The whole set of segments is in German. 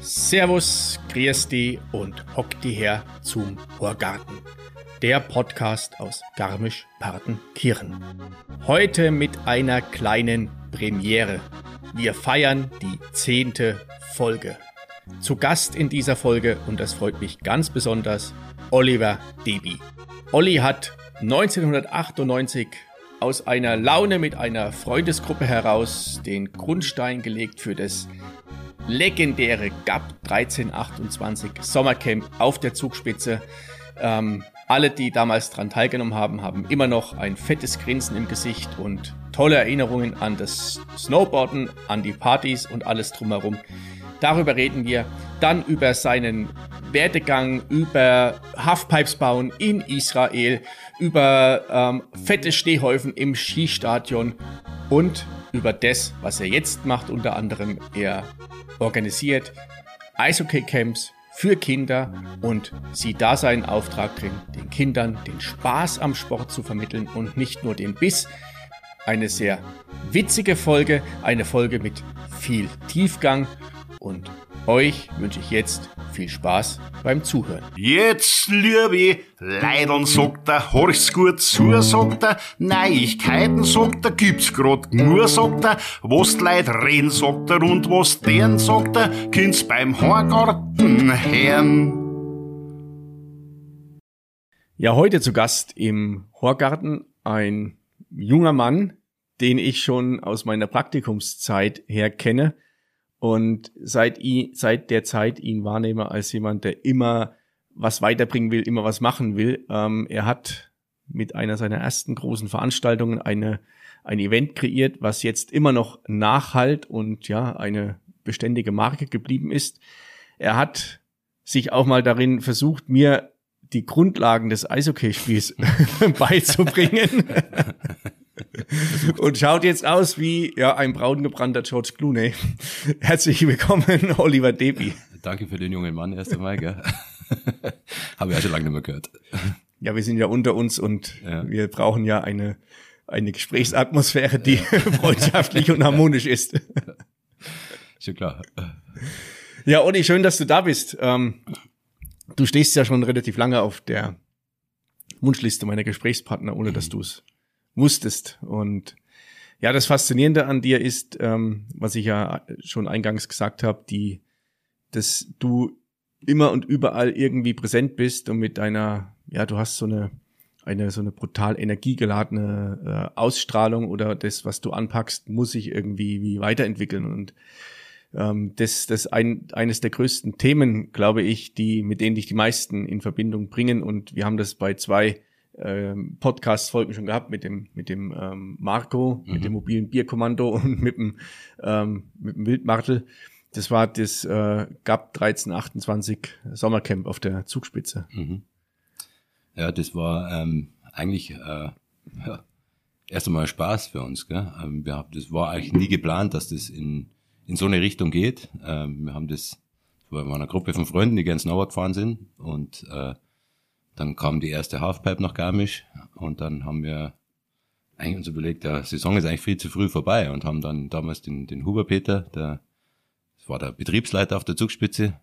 Servus, grüß die und hock die her zum Horgarten. Der Podcast aus Garmisch-Partenkirchen. Heute mit einer kleinen Premiere. Wir feiern die zehnte Folge. Zu Gast in dieser Folge, und das freut mich ganz besonders, Oliver Deby. Olli hat 1998 aus einer Laune mit einer Freundesgruppe heraus den Grundstein gelegt für das legendäre GAP 1328 Sommercamp auf der Zugspitze. Ähm, alle, die damals daran teilgenommen haben, haben immer noch ein fettes Grinsen im Gesicht und tolle Erinnerungen an das Snowboarden, an die Partys und alles drumherum. Darüber reden wir. Dann über seinen Werdegang, über Halfpipes bauen in Israel, über ähm, fette Stehhäufen im Skistadion und über das, was er jetzt macht, unter anderem. Er organisiert Eishockey-Camps für Kinder und sieht da seinen Auftrag drin, den Kindern den Spaß am Sport zu vermitteln und nicht nur den Biss. Eine sehr witzige Folge, eine Folge mit viel Tiefgang und euch wünsche ich jetzt viel Spaß beim Zuhören. Jetzt, liebe Leidern, sagt er, horch's gut zu, sagt er, Neuigkeiten, sagt er, gibt's grad nur, sagt er, was die Leute reden, sagt er, und was deren, sagt er, kind's beim Horgarten hören. Ja, heute zu Gast im Horgarten ein junger Mann, den ich schon aus meiner Praktikumszeit her kenne und seit, ihn, seit der Zeit ihn wahrnehme als jemand, der immer was weiterbringen will, immer was machen will. Ähm, er hat mit einer seiner ersten großen Veranstaltungen eine, ein Event kreiert, was jetzt immer noch nachhalt und ja, eine beständige Marke geblieben ist. Er hat sich auch mal darin versucht, mir die Grundlagen des Eishockeyspiels beizubringen. und schaut jetzt aus wie ja ein braungebrannter George Clooney. Herzlich willkommen, Oliver Deby. Danke für den jungen Mann erst einmal, gell? Habe ich ja schon lange nicht mehr gehört. Ja, wir sind ja unter uns und ja. wir brauchen ja eine, eine Gesprächsatmosphäre, die freundschaftlich und harmonisch ist. Schon klar. Ja, Olli, schön, dass du da bist. Ähm, du stehst ja schon relativ lange auf der Wunschliste meiner Gesprächspartner, ohne dass mhm. du es wusstest. Und ja, das Faszinierende an dir ist, ähm, was ich ja schon eingangs gesagt habe, die, dass du immer und überall irgendwie präsent bist und mit deiner, ja, du hast so eine, eine so eine brutal energiegeladene äh, Ausstrahlung oder das, was du anpackst, muss sich irgendwie wie weiterentwickeln und ähm, das das ein, eines der größten Themen, glaube ich, die mit denen dich die meisten in Verbindung bringen und wir haben das bei zwei ähm, Podcast-Folgen schon gehabt mit dem, mit dem ähm, Marco, mhm. mit dem mobilen Bierkommando und mit dem, ähm, mit dem Wildmartel. Das war das äh, GAP 1328 Sommercamp auf der Zugspitze. Mhm. Ja, das war ähm, eigentlich äh, ja, erst einmal Spaß für uns. Gell? Ähm, wir haben, das war eigentlich nie geplant, dass das in, in so eine Richtung geht. Ähm, wir haben das, das war eine Gruppe von Freunden, die gerne Snowboard fahren sind und äh, dann kam die erste Halfpipe nach Garmisch und dann haben wir eigentlich uns überlegt, der Saison ist eigentlich viel zu früh vorbei und haben dann damals den, den Huber Peter, der das war der Betriebsleiter auf der Zugspitze,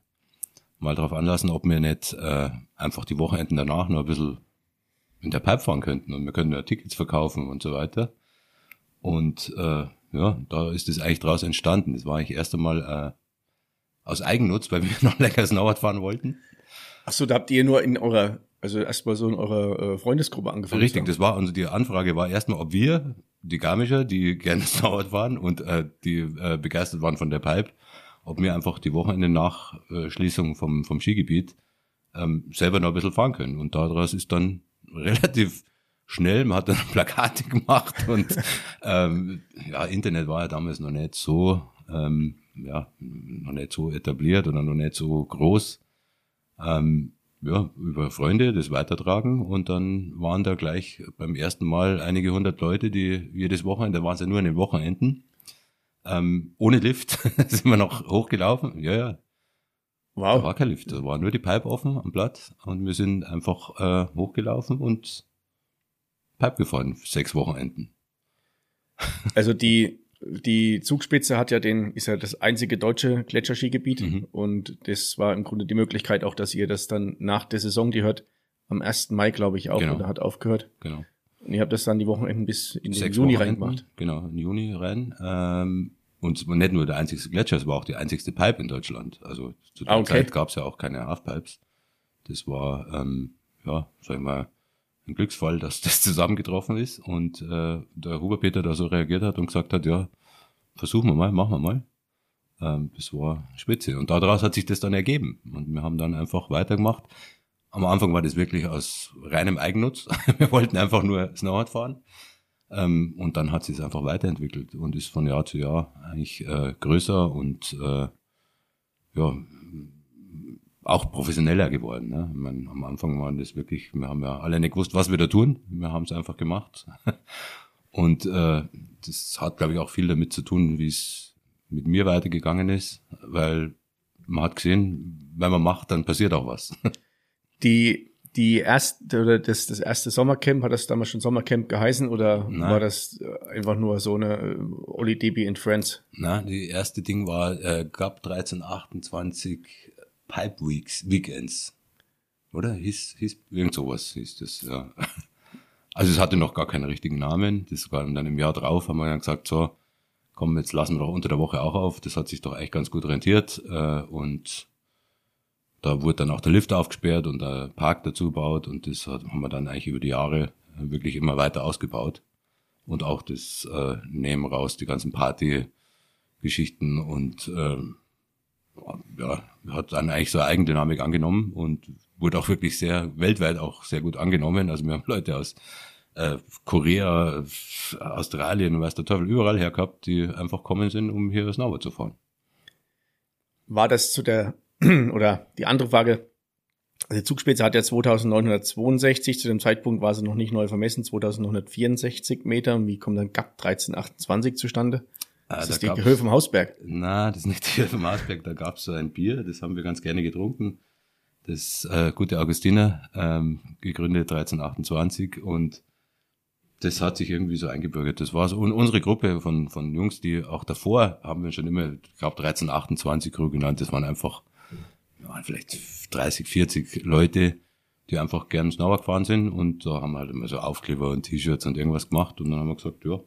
mal darauf anlassen, ob wir nicht äh, einfach die Wochenenden danach noch ein bisschen in der Pipe fahren könnten und wir könnten ja Tickets verkaufen und so weiter. Und äh, ja, da ist es eigentlich draus entstanden. Das war eigentlich erst einmal äh, aus Eigennutz, weil wir noch Snowboard fahren wollten. Ach so, da habt ihr nur in eurer also erstmal so in eurer äh, Freundesgruppe angefangen. Richtig, haben. das war, also die Anfrage war erstmal, ob wir, die Garmischer, die gerne Snowboard waren und äh, die äh, begeistert waren von der Pipe, ob wir einfach die Wochenende nach äh, Schließung vom, vom Skigebiet ähm, selber noch ein bisschen fahren können. Und daraus ist dann relativ schnell, man hat dann Plakate gemacht und ähm, ja, Internet war ja damals noch nicht so, ähm, ja, noch nicht so etabliert oder noch nicht so groß. Ähm, ja, über Freunde das weitertragen und dann waren da gleich beim ersten Mal einige hundert Leute, die jedes Wochenende, da waren es ja nur an den Wochenenden, ähm, ohne Lift sind wir noch hochgelaufen, ja, ja. Wow. Da war kein Lift, da war nur die Pipe offen am Blatt und wir sind einfach äh, hochgelaufen und Pipe gefahren, sechs Wochenenden. Also die, die Zugspitze hat ja den, ist ja das einzige deutsche Gletscherskigebiet mhm. und das war im Grunde die Möglichkeit auch, dass ihr das dann nach der Saison, die hört am 1. Mai, glaube ich, auch, genau. oder hat aufgehört. Genau. Und ihr habt das dann die Wochenenden bis in den Juni reingemacht. Genau, in Juni rein. Ähm, und nicht nur der einzigste Gletscher, es war auch die einzigste Pipe in Deutschland. Also zu der ah, okay. Zeit gab es ja auch keine Halfpipes. Das war, ähm, ja, sag ich mal, ein Glücksfall, dass das zusammengetroffen ist und äh, der Huberpeter da so reagiert hat und gesagt hat, ja, versuchen wir mal, machen wir mal. Ähm, das war spitze. Und daraus hat sich das dann ergeben. Und wir haben dann einfach weitergemacht. Am Anfang war das wirklich aus reinem Eigennutz. wir wollten einfach nur Snowboard fahren. Ähm, und dann hat sich es einfach weiterentwickelt und ist von Jahr zu Jahr eigentlich äh, größer und äh, ja, auch professioneller geworden. Ne? Ich meine, am Anfang waren das wirklich, wir haben ja alle nicht gewusst, was wir da tun. Wir haben es einfach gemacht. und äh, das hat, glaube ich, auch viel damit zu tun, wie es mit mir weitergegangen ist, weil man hat gesehen, wenn man macht, dann passiert auch was. Die die erste oder das, das erste Sommercamp, hat das damals schon Sommercamp geheißen oder Nein. war das äh, einfach nur so eine äh, Oli DB in Friends? Na, die erste Ding war äh, gab 1328 Pipe Weeks, Weekends. Oder? Hieß, hieß irgend sowas hieß das, ja. Also es hatte noch gar keinen richtigen Namen. Das war dann im Jahr drauf, haben wir dann gesagt, so, komm, jetzt lassen wir doch unter der Woche auch auf. Das hat sich doch echt ganz gut rentiert. Äh, und da wurde dann auch der Lift aufgesperrt und der Park dazu gebaut und das haben wir dann eigentlich über die Jahre wirklich immer weiter ausgebaut. Und auch das äh, Nehmen raus, die ganzen Party-Geschichten und äh, ja, hat dann eigentlich so eine Eigendynamik angenommen und wurde auch wirklich sehr, weltweit auch sehr gut angenommen. Also wir haben Leute aus äh, Korea, Australien weiß der Teufel überall her gehabt, die einfach kommen sind, um hier Snowboard zu fahren. War das zu der oder die andere Frage, also die Zugspitze hat ja 2962, zu dem Zeitpunkt war sie noch nicht neu vermessen, 2964 Meter. Wie kommt dann GAP 1328 zustande? Ah, das ist da die Höhe vom Hausberg. Na, das ist nicht die Höhe vom Hausberg, da gab es so ein Bier, das haben wir ganz gerne getrunken. Das äh, gute Augustiner, ähm, gegründet 1328 und das hat sich irgendwie so eingebürgert. Das war so und unsere Gruppe von, von Jungs, die auch davor haben wir schon immer, ich glaube 1328 Crew genannt, das waren einfach waren vielleicht 30, 40 Leute, die einfach gern Snowboard gefahren sind und da haben wir halt immer so Aufkleber und T-Shirts und irgendwas gemacht und dann haben wir gesagt, ja,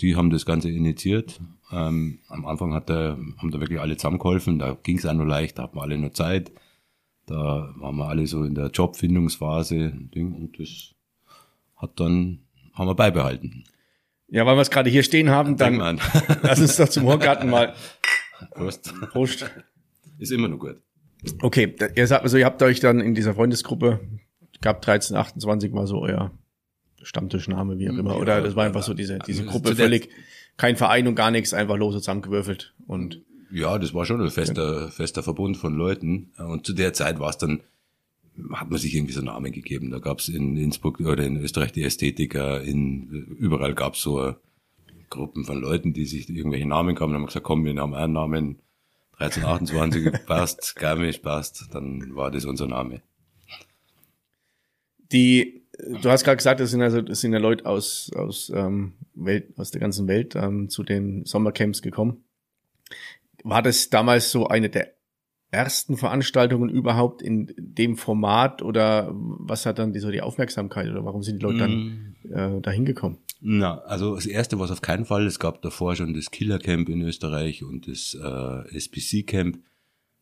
die haben das Ganze initiiert. Ähm, am Anfang hat der, haben da wirklich alle zusammengeholfen, da ging es auch nur leicht, da hatten wir alle nur Zeit. Da waren wir alle so in der Jobfindungsphase Ding, und das hat dann, haben wir beibehalten. Ja, weil wir es gerade hier stehen haben, dann lass uns doch zum Horgarten mal. Prost. Prost. Ist immer noch gut. Okay, ihr sagt also, ihr habt euch dann in dieser Freundesgruppe, gab 1328 mal so euer Stammtischname, wie auch immer, ja, oder das war einfach so diese, diese also Gruppe völlig, kein Verein und gar nichts, einfach lose zusammengewürfelt und. Ja, das war schon ein fester, ja. fester Verbund von Leuten und zu der Zeit war es dann, hat man sich irgendwie so Namen gegeben. Da gab es in Innsbruck oder in Österreich die Ästhetiker, in, überall gab es so Gruppen von Leuten, die sich irgendwelche Namen kamen und haben gesagt, komm, wir haben einen Namen, 1328 passt, Garmisch passt, dann war das unser Name. Die, du hast gerade gesagt, das sind also das sind ja Leute aus aus ähm, Welt, aus der ganzen Welt ähm, zu den Sommercamps gekommen. War das damals so eine der ersten Veranstaltungen überhaupt in dem Format oder was hat dann die, so die Aufmerksamkeit oder warum sind die Leute dann mm. äh, dahin gekommen? Na, also das erste war es auf keinen Fall. Es gab davor schon das Killer Camp in Österreich und das äh, SPC Camp.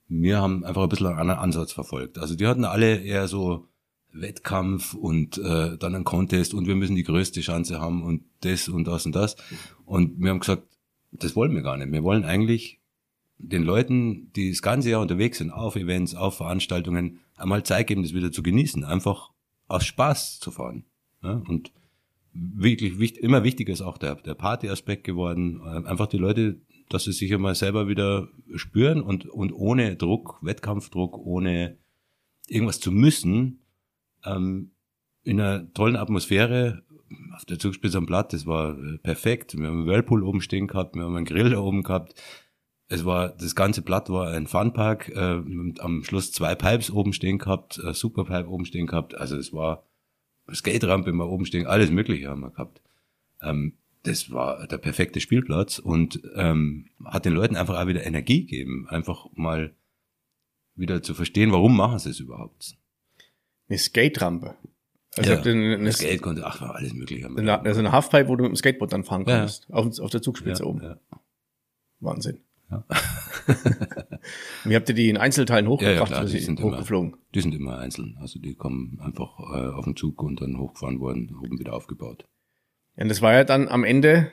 Wir haben einfach ein bisschen einen anderen Ansatz verfolgt. Also die hatten alle eher so Wettkampf und äh, dann ein Contest und wir müssen die größte Chance haben und das und das und das. Und wir haben gesagt, das wollen wir gar nicht. Wir wollen eigentlich den Leuten, die das ganze Jahr unterwegs sind, auf Events, auf Veranstaltungen, einmal Zeit geben, das wieder zu genießen, einfach aus Spaß zu fahren. Ja? Und wirklich wichtig, immer wichtiger ist auch der, der Party-Aspekt geworden. Ähm, einfach die Leute, dass sie sich immer selber wieder spüren und, und ohne Druck, Wettkampfdruck, ohne irgendwas zu müssen, ähm, in einer tollen Atmosphäre auf der Zugspitze am Blatt, das war äh, perfekt. Wir haben einen Whirlpool oben stehen gehabt, wir haben einen Grill da oben gehabt. es war, das ganze Blatt war ein Funpark, äh, am Schluss zwei Pipes oben stehen gehabt, äh, Superpipe oben stehen gehabt, also es war Skate-Rampe immer oben stehen, alles mögliche haben wir gehabt. Ähm, das war der perfekte Spielplatz und ähm, hat den Leuten einfach auch wieder Energie gegeben, einfach mal wieder zu verstehen, warum machen sie es überhaupt. Eine Skate-Rampe. Also ja, eine, eine Skate konnte, ach, war alles mögliche. Eine, also eine Halfpipe, wo du mit dem Skateboard dann fahren konntest. Ja. Auf, auf der Zugspitze ja, oben. Ja. Wahnsinn. Ja. Wie habt ihr die in Einzelteilen hochgebracht? Ja, ja, klar, die sind hochgeflogen? Immer, die sind immer einzeln. Also die kommen einfach äh, auf den Zug und dann hochgefahren worden, oben wieder aufgebaut. Ja, und das war ja dann am Ende,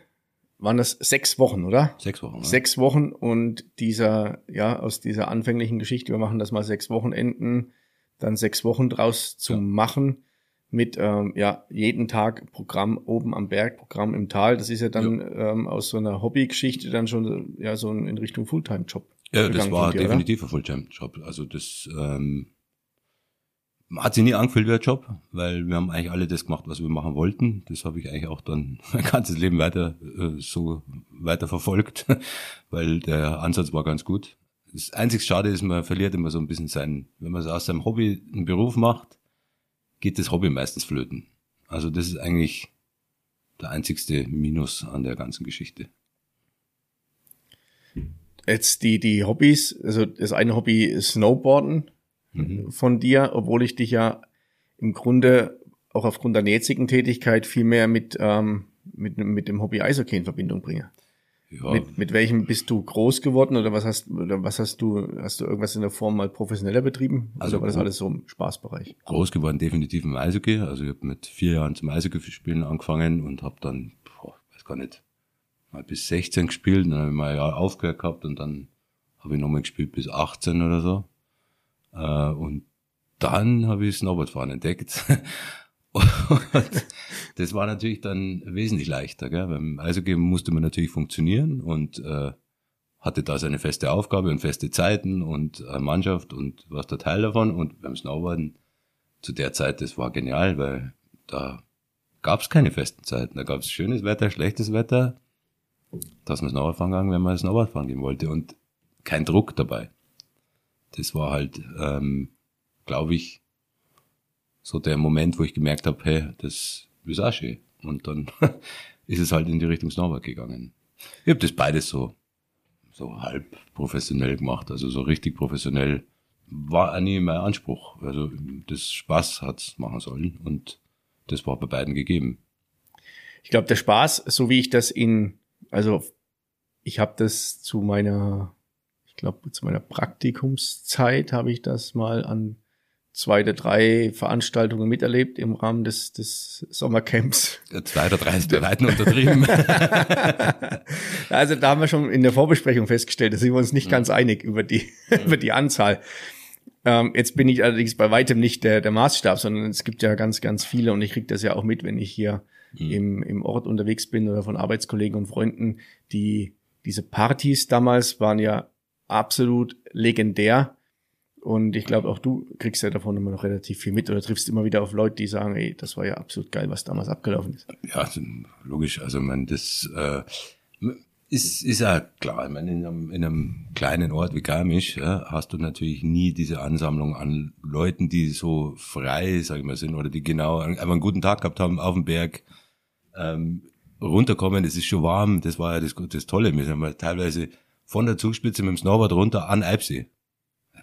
waren das sechs Wochen, oder? Sechs Wochen. Ja. Sechs Wochen und dieser, ja, aus dieser anfänglichen Geschichte, wir machen das mal sechs Wochenenden, dann sechs Wochen draus zu ja. machen mit ähm, ja jeden Tag Programm oben am Berg, Programm im Tal. Das ist ja dann ja. Ähm, aus so einer Hobbygeschichte dann schon ja so in Richtung Fulltime-Job. Ja, das war dir, definitiv oder? ein Fulltime-Job. Also das ähm, hat sich nie angefühlt wie ein Job, weil wir haben eigentlich alle das gemacht, was wir machen wollten. Das habe ich eigentlich auch dann mein ganzes Leben weiter äh, so weiter verfolgt, weil der Ansatz war ganz gut. Das einzig Schade ist, man verliert immer so ein bisschen sein, wenn man aus seinem Hobby einen Beruf macht, geht das Hobby meistens flöten. Also das ist eigentlich der einzigste Minus an der ganzen Geschichte. Jetzt die, die Hobbys, also das eine Hobby ist Snowboarden mhm. von dir, obwohl ich dich ja im Grunde auch aufgrund deiner jetzigen Tätigkeit viel mehr mit, ähm, mit, mit dem Hobby Eishockey in Verbindung bringe. Ja. Mit, mit welchem bist du groß geworden oder was hast oder was hast du hast du irgendwas in der Form mal professioneller betrieben? Also war das alles so im Spaßbereich? Groß geworden definitiv im Eishockey. Also ich habe mit vier Jahren zum Eishockey spielen angefangen und habe dann, boah, weiß gar nicht, mal bis 16 gespielt, dann habe ich mal ein Jahr aufgehört gehabt und dann habe ich nochmal gespielt bis 18 oder so. Äh, und dann habe ich Snowboardfahren entdeckt und das war natürlich dann wesentlich leichter. Gell? Beim Eishockey musste man natürlich funktionieren und äh, hatte da seine feste Aufgabe und feste Zeiten und eine Mannschaft und was der Teil davon. Und beim Snowboarden zu der Zeit, das war genial, weil da gab es keine festen Zeiten. Da gab es schönes Wetter, schlechtes Wetter, dass man Snowboard fahren kann, wenn man Snowboard fahren gehen wollte und kein Druck dabei. Das war halt, ähm, glaube ich, so der Moment, wo ich gemerkt habe, hey, das ist auch schön. Und dann ist es halt in die Richtung Snowboard gegangen. Ich habe das beides so, so halb professionell gemacht, also so richtig professionell war auch nie mein Anspruch. Also das Spaß hat's machen sollen und das war bei beiden gegeben. Ich glaube, der Spaß, so wie ich das in, also ich habe das zu meiner, ich glaube, zu meiner Praktikumszeit habe ich das mal an zwei oder drei Veranstaltungen miterlebt im Rahmen des, des Sommercamps. Zwei oder drei ist bei Weitem untertrieben. also da haben wir schon in der Vorbesprechung festgestellt, da sind wir uns nicht mhm. ganz einig über die, mhm. über die Anzahl. Ähm, jetzt bin ich allerdings bei weitem nicht der, der Maßstab, sondern es gibt ja ganz, ganz viele und ich kriege das ja auch mit, wenn ich hier mhm. im, im Ort unterwegs bin oder von Arbeitskollegen und Freunden, die diese Partys damals waren ja absolut legendär und ich glaube, auch du kriegst ja davon immer noch relativ viel mit oder triffst immer wieder auf Leute, die sagen, ey, das war ja absolut geil, was damals abgelaufen ist. Ja, also, logisch. Also, man, das äh, ist, ist ja klar. Ich meine, in einem, in einem kleinen Ort wie Garmisch ja, hast du natürlich nie diese Ansammlung an Leuten, die so frei, sag ich mal, sind oder die genau einfach einen guten Tag gehabt haben auf dem Berg. Ähm, runterkommen, es ist schon warm, das war ja das, das Tolle. Wir sind mal teilweise von der Zugspitze mit dem Snowboard runter an Eibsee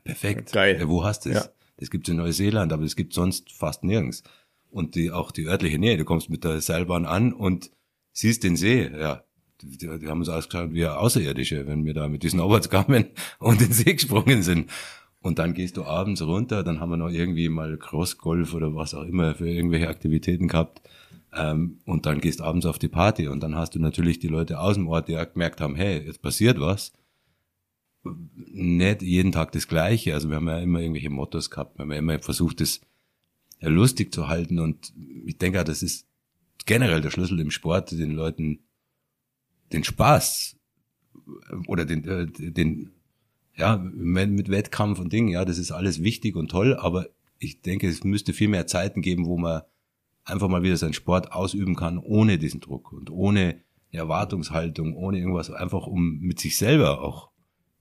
perfekt. Geil. Ja, wo hast du es? Ja. Das gibt's in Neuseeland, aber das gibt's sonst fast nirgends. Und die, auch die örtliche Nähe, du kommst mit der Seilbahn an und siehst den See, ja. Die, die haben uns ausgeschaut wie Außerirdische, wenn wir da mit diesen Snowboards kamen und den See gesprungen sind. Und dann gehst du abends runter, dann haben wir noch irgendwie mal Crossgolf oder was auch immer für irgendwelche Aktivitäten gehabt. Ähm, und dann gehst abends auf die Party und dann hast du natürlich die Leute aus dem Ort, die auch gemerkt haben, hey, jetzt passiert was nicht jeden Tag das Gleiche. Also wir haben ja immer irgendwelche Mottos gehabt. Wir haben ja immer versucht, das lustig zu halten. Und ich denke das ist generell der Schlüssel im Sport, den Leuten den Spaß oder den, äh, den ja, mit Wettkampf und Dingen, ja, das ist alles wichtig und toll, aber ich denke, es müsste viel mehr Zeiten geben, wo man einfach mal wieder seinen Sport ausüben kann, ohne diesen Druck und ohne Erwartungshaltung, ohne irgendwas, einfach um mit sich selber auch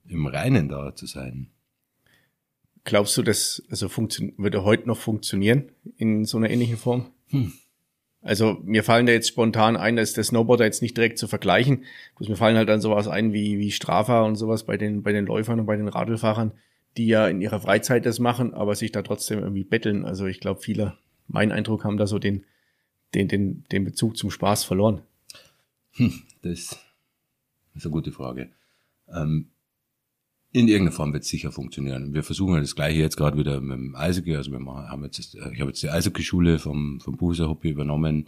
im Reinen da zu sein. Glaubst du, das also würde heute noch funktionieren in so einer ähnlichen Form? Hm. Also mir fallen da jetzt spontan ein, dass der Snowboarder jetzt nicht direkt zu vergleichen. Bloß mir fallen halt dann sowas ein wie, wie Strafer und sowas bei den, bei den Läufern und bei den Radlfahrern, die ja in ihrer Freizeit das machen, aber sich da trotzdem irgendwie betteln. Also ich glaube, viele, mein Eindruck, haben da so den, den, den, den Bezug zum Spaß verloren. Hm, das ist eine gute Frage. Ähm, in irgendeiner Form wird es sicher funktionieren. Wir versuchen das gleiche jetzt gerade wieder mit dem Eishockey. Also wir haben jetzt, ich habe jetzt die Eishockey-Schule vom, vom Buser Hobby übernommen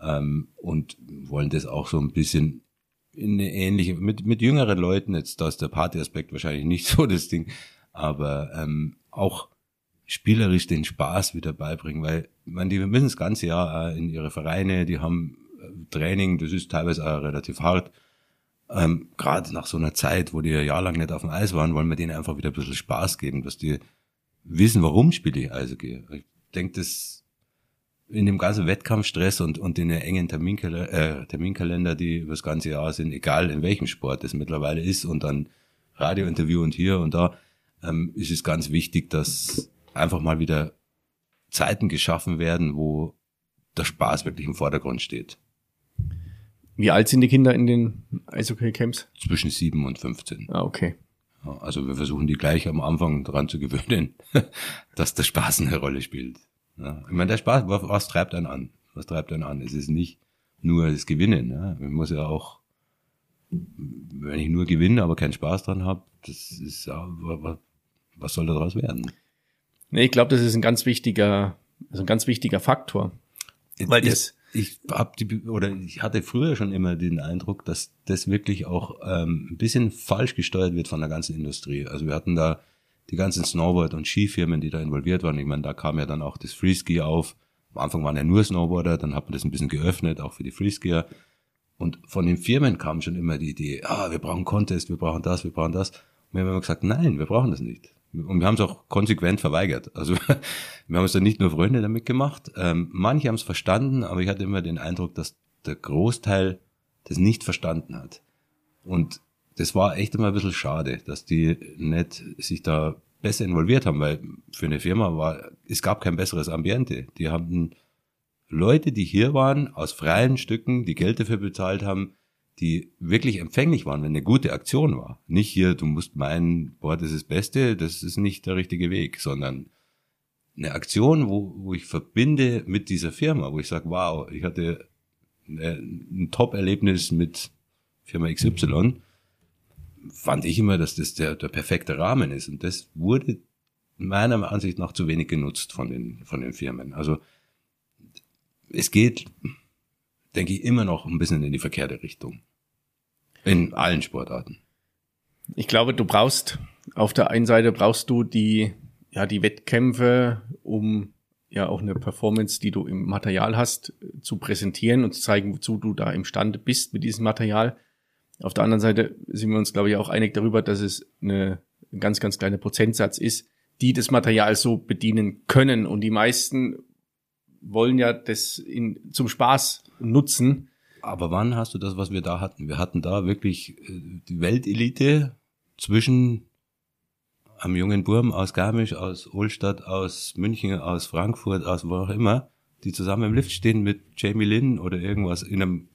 ähm, und wollen das auch so ein bisschen in eine ähnliche, mit, mit jüngeren Leuten, jetzt da ist der Party-Aspekt wahrscheinlich nicht so das Ding, aber ähm, auch spielerisch den Spaß wieder beibringen, weil man die müssen das ganze Jahr in ihre Vereine, die haben äh, Training, das ist teilweise auch relativ hart ähm, gerade nach so einer Zeit, wo die ja jahrelang nicht auf dem Eis waren, wollen wir denen einfach wieder ein bisschen Spaß geben, dass die wissen, warum spiele ich Eishockey. Ich denke, das in dem ganzen Wettkampfstress und, und in den engen Terminkalender, äh, Terminkalender, die über das ganze Jahr sind, egal in welchem Sport es mittlerweile ist und dann Radiointerview und hier und da, ähm, ist es ganz wichtig, dass einfach mal wieder Zeiten geschaffen werden, wo der Spaß wirklich im Vordergrund steht. Wie alt sind die Kinder in den Eishockey-Camps? Zwischen sieben und 15. Ah, okay. Also wir versuchen die gleich am Anfang daran zu gewöhnen, dass der Spaß eine Rolle spielt. Ja, ich meine, der Spaß, was, was treibt einen an? Was treibt einen an? Es ist nicht nur das Gewinnen. Ja? Man muss ja auch, wenn ich nur gewinne, aber keinen Spaß dran habe, das ist ja, was soll daraus werden? Nee, ich glaube, das ist ein ganz wichtiger, also ein ganz wichtiger Faktor. Weil das, ich hab die oder ich hatte früher schon immer den Eindruck, dass das wirklich auch ähm, ein bisschen falsch gesteuert wird von der ganzen Industrie. Also wir hatten da die ganzen Snowboard- und Skifirmen, die da involviert waren. Ich meine, da kam ja dann auch das Freeski auf. Am Anfang waren ja nur Snowboarder, dann hat man das ein bisschen geöffnet, auch für die Freeskier. Und von den Firmen kam schon immer die Idee, ah, wir brauchen Contest, wir brauchen das, wir brauchen das. Und wir haben immer gesagt, nein, wir brauchen das nicht. Und wir haben es auch konsequent verweigert. Also wir haben es dann nicht nur Freunde damit gemacht. Ähm, manche haben es verstanden, aber ich hatte immer den Eindruck, dass der Großteil das nicht verstanden hat. Und das war echt immer ein bisschen schade, dass die nicht sich da besser involviert haben, weil für eine Firma war, es gab kein besseres Ambiente. Die haben Leute, die hier waren, aus freien Stücken, die Geld dafür bezahlt haben, die wirklich empfänglich waren, wenn eine gute Aktion war. Nicht hier, du musst meinen, boah, das ist das Beste, das ist nicht der richtige Weg, sondern eine Aktion, wo, wo ich verbinde mit dieser Firma, wo ich sage, wow, ich hatte ein Top-Erlebnis mit Firma XY, fand ich immer, dass das der, der perfekte Rahmen ist. Und das wurde meiner Ansicht nach zu wenig genutzt von den, von den Firmen. Also es geht denke ich, immer noch ein bisschen in die verkehrte Richtung. In allen Sportarten. Ich glaube, du brauchst, auf der einen Seite brauchst du die, ja, die Wettkämpfe, um ja auch eine Performance, die du im Material hast, zu präsentieren und zu zeigen, wozu du da imstande bist mit diesem Material. Auf der anderen Seite sind wir uns, glaube ich, auch einig darüber, dass es eine, ein ganz, ganz kleiner Prozentsatz ist, die das Material so bedienen können. Und die meisten wollen ja das in, zum Spaß nutzen. Aber wann hast du das, was wir da hatten? Wir hatten da wirklich äh, die Weltelite zwischen einem jungen Burm aus Garmisch, aus Ulstadt, aus München, aus Frankfurt, aus wo auch immer, die zusammen im Lift stehen mit Jamie Lynn oder irgendwas in einem,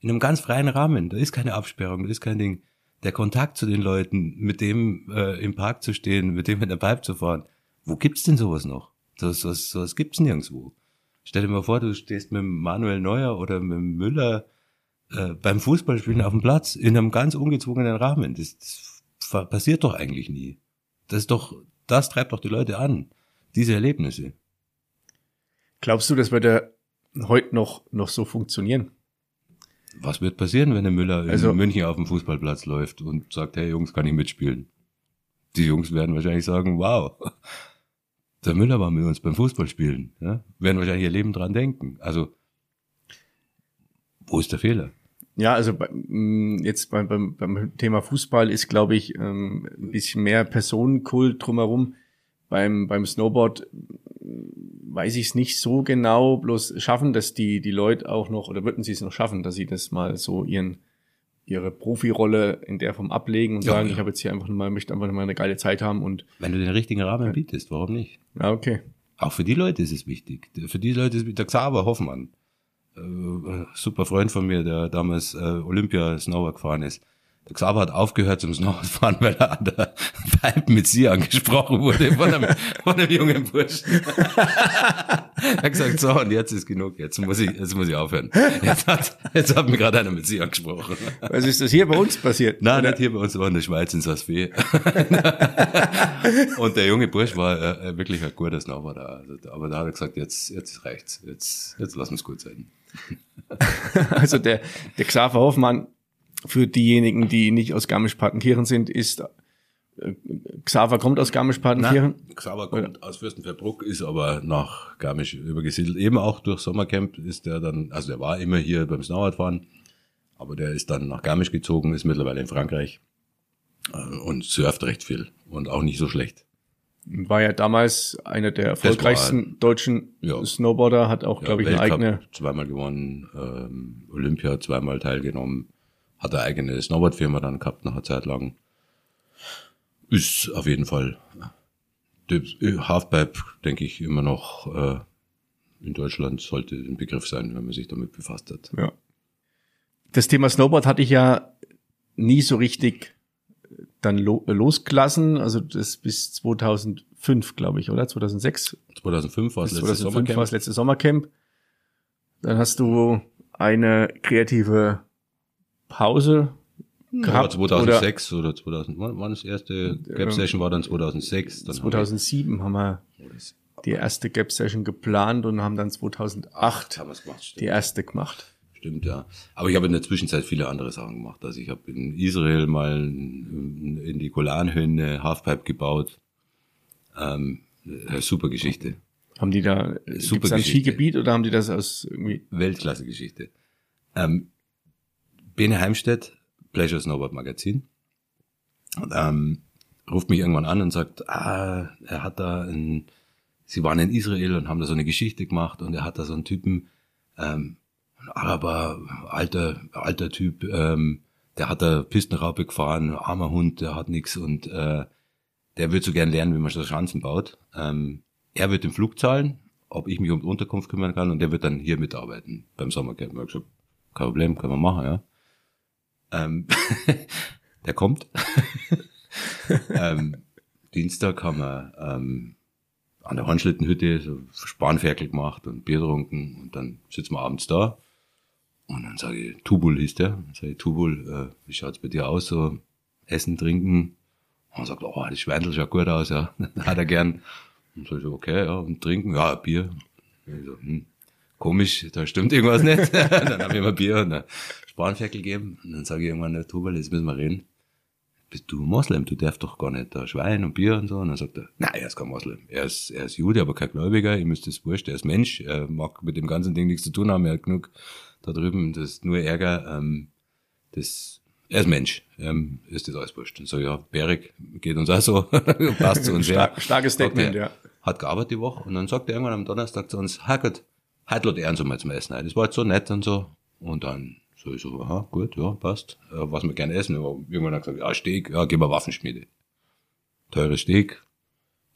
in einem ganz freien Rahmen. Da ist keine Absperrung, da ist kein Ding. Der Kontakt zu den Leuten, mit dem äh, im Park zu stehen, mit dem mit der Pipe zu fahren. Wo gibt's denn sowas noch? Das, das, das gibt's nirgendwo. Stell dir mal vor, du stehst mit Manuel Neuer oder mit Müller äh, beim Fußballspielen auf dem Platz in einem ganz ungezwungenen Rahmen. Das, das passiert doch eigentlich nie. Das ist doch, das treibt doch die Leute an, diese Erlebnisse. Glaubst du, das würde heute noch, noch so funktionieren? Was wird passieren, wenn der Müller in also, München auf dem Fußballplatz läuft und sagt, hey Jungs, kann ich mitspielen? Die Jungs werden wahrscheinlich sagen, wow, der Müller war mit uns beim Fußballspielen. Ja? Werden wahrscheinlich ihr Leben dran denken. Also, wo ist der Fehler? Ja, also mm, jetzt beim, beim, beim Thema Fußball ist, glaube ich, ähm, ein bisschen mehr Personenkult drumherum. Beim, beim Snowboard mm, weiß ich es nicht so genau, bloß schaffen das die, die Leute auch noch, oder würden sie es noch schaffen, dass sie das mal so ihren ihre Profirolle in der Form ablegen und Ja, sagen, ja. ich habe jetzt hier einfach mal, möchte einfach mal eine geile Zeit haben und Wenn du den richtigen Rahmen bietest, warum nicht? ja, okay. Auch für die Leute ist es wichtig. Für die Leute ist der Xaver Hoffmann, äh, super Freund von mir, der damals äh, Olympia Snowboard gefahren ist. Der Xaver hat aufgehört zum Snowboardfahren, weil er an der Pipe mit sie angesprochen wurde von einem, von einem jungen Burschen. er hat gesagt, so, und jetzt ist genug, jetzt muss ich, jetzt muss ich aufhören. Jetzt hat, jetzt hat mir gerade einer mit sie angesprochen. Was ist das hier bei uns passiert? Nein, Oder? nicht hier bei uns, aber in der Schweiz in Saas-Fee. und der junge Bursch war äh, äh, wirklich ein guter Snowboarder. Also, aber da hat er gesagt, jetzt, jetzt reicht's. Jetzt, jetzt lass uns gut sein. Also der, der Xaver Hoffmann, für diejenigen, die nicht aus Garmisch-Partenkirchen sind, ist äh, Xaver kommt aus Garmisch-Partenkirchen. Xaver kommt aus Fürstenfeldbruck, ist aber nach Garmisch übergesiedelt. Eben auch durch Sommercamp ist der dann, also der war immer hier beim Snowboardfahren, aber der ist dann nach Garmisch gezogen, ist mittlerweile in Frankreich äh, und surft recht viel und auch nicht so schlecht. War ja damals einer der erfolgreichsten deutschen Ja. Snowboarder, hat auch, glaube ich, eine Weltcup eigene. zweimal gewonnen, ähm, Olympia zweimal teilgenommen, hat eine eigene Snowboardfirma dann gehabt nach einer Zeit lang. Ist auf jeden Fall Halfpipe, denke ich, immer noch äh, in Deutschland sollte ein Begriff sein, wenn man sich damit befasst hat. Ja. Das Thema Snowboard hatte ich ja nie so richtig dann lo losgelassen, also das bis 2005, glaube ich, oder? 2006? 2005 war es Bis letztes 2005 war Sommercamp. das letzte Sommercamp. Dann hast du eine kreative Pause Ja, gehabt. 2006 oder, 2000, wann, wann das erste. Gap Session war dann 2006. Dann Oder 2007 haben wir die erste Gap Session geplant und haben dann 2008 haben wir es gemacht, die erste gemacht. Stimmt, ja. Aber ich habe in der Zwischenzeit viele andere Sachen gemacht. Also ich habe in Israel mal in die Golanhöhen eine Halfpipe gebaut. Ähm, eine super Geschichte. Haben die da, Super ein Geschichte. Skigebiet oder haben die das aus irgendwie, Weltklasse-Geschichte. Ähm, Bene Heimstedt, Pleasure Snowboard Magazin, ähm, ruft mich irgendwann an und sagt, ah, er hat da ein, sie waren in Israel und haben da so eine Geschichte gemacht und er hat da so einen Typen, ähm, ein Araber, alter, alter Typ, ähm, der hat da Pistenraupe gefahren, armer Hund, der hat nix und äh, der würde so gern lernen, wie man so Schanzen baut. Ähm, er wird den Flug zahlen, ob ich mich um die Unterkunft kümmern kann und der wird dann hier mitarbeiten beim Sommercamp. Ich gesagt, kein Problem, können wir machen, ja. Ähm, der kommt. ähm, Dienstag haben wir ähm, an der Hornschlittenhütte so Spanferkel gemacht und Bier getrunken und dann sitzen wir abends da und dann sage ich, Tubul hieß der, sage ich, Tubul, äh, wie schaut's bei dir aus, so Essen, Trinken? Und er sagt, oh, das Schweintel schaut gut aus, ja, hat er gern. Und so ich so, okay, ja, und trinken, ja, Bier. Und ich so, hm, komisch, da stimmt irgendwas nicht. dann habe ich mir Bier und Spanferkel gegeben und dann sage ich irgendwann, der Tubal, jetzt müssen wir reden. Bist du Moslem? Du darfst doch gar nicht da Schwein und Bier und so. Und dann sagt er, nein, er ist kein Moslem. Er ist, er ist Jude, aber kein Gläubiger. Ihm ist das wurscht. Er ist Mensch. Er mag mit dem ganzen Ding nichts zu tun haben. Er hat genug da drüben. Das ist nur Ärger. Ähm, das, er ist Mensch. Ähm, ist das alles wurscht. Und so, ja, Berik geht uns auch so. Passt zu uns. Stark- ja. starkes Statement, er, ja. Hat gearbeitet die Woche. Und dann sagt er irgendwann am Donnerstag zu uns, Hackert, heute lädt er uns mal zum Essen ein. Das war jetzt so nett und so. Und dann so ich so, aha, gut, ja, passt. Äh, was wir gerne essen. Irgendwann hat gesagt, ja, Steak, ja, gehen wir Waffenschmiede. Teures Steak.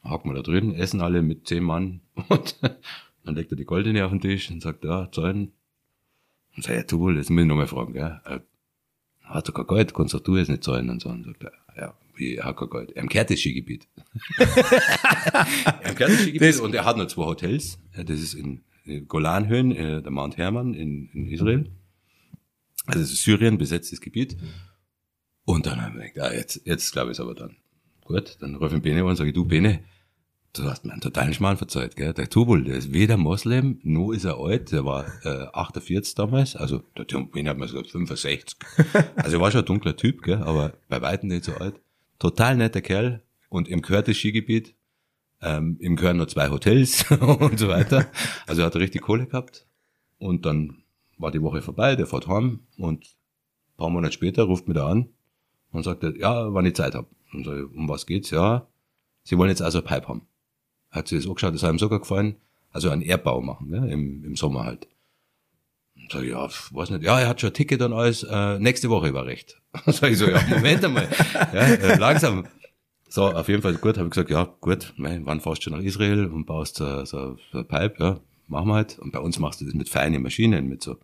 Hacken wir da drin, essen alle mit zehn Mann. Und dann legt er die Goldene auf den Tisch und sagt, ja, zahlen. Und sagt, ja, du wohl, jetzt muss ich noch mal fragen, gell. Äh, hat er kein Geld, kannst doch du jetzt nicht zahlen und so. Und sagt er, ja, wie, er hat kein Geld. Er kehrt das Skigebiet. er kehrt das Skigebiet und er hat noch zwei Hotels. Äh, Das ist in Golanhöhen, äh, der Mount Hermann in, in Israel. Also es ist Syrien, besetztes Gebiet. Und dann haben wir gedacht, ah, jetzt, jetzt glaube ich es aber dann. Gut, dann rufe ich Bene an und sage, du Bene, du hast mir einen totalen Schmarrn verzeiht, gell? Der Tubul, der ist weder Moslem, noch ist er alt, der war äh, 48 damals, also der Bene hat mir gesagt 65. Also er war schon ein dunkler Typ, gell? aber bei weitem nicht so alt. Total netter Kerl und ihm gehört das Skigebiet, ähm, ihm gehören nur zwei Hotels und so weiter. Also er hat richtig Kohle gehabt und dann war die Woche vorbei, der fährt heim und ein paar Monate später ruft mich da an und sagt, ja, wann ich Zeit hab. Und sag um was geht's? Ja, sie wollen jetzt also Pipe haben. Hat sie das angeschaut, das hat ihm sogar gefallen. Also einen Erdbau machen, ja, im, im Sommer halt. Und Sag ich, ja, weiß nicht. Ja, er hat schon ein Ticket und alles. Äh, nächste Woche war recht. Sag ich so, ja, Moment einmal. ja, äh, langsam. So, auf jeden Fall gut, habe ich gesagt, ja, gut, mei, wann fährst du nach Israel und baust so, so, so Pipe, ja, machen wir halt. Und bei uns machst du das mit feinen Maschinen, mit so,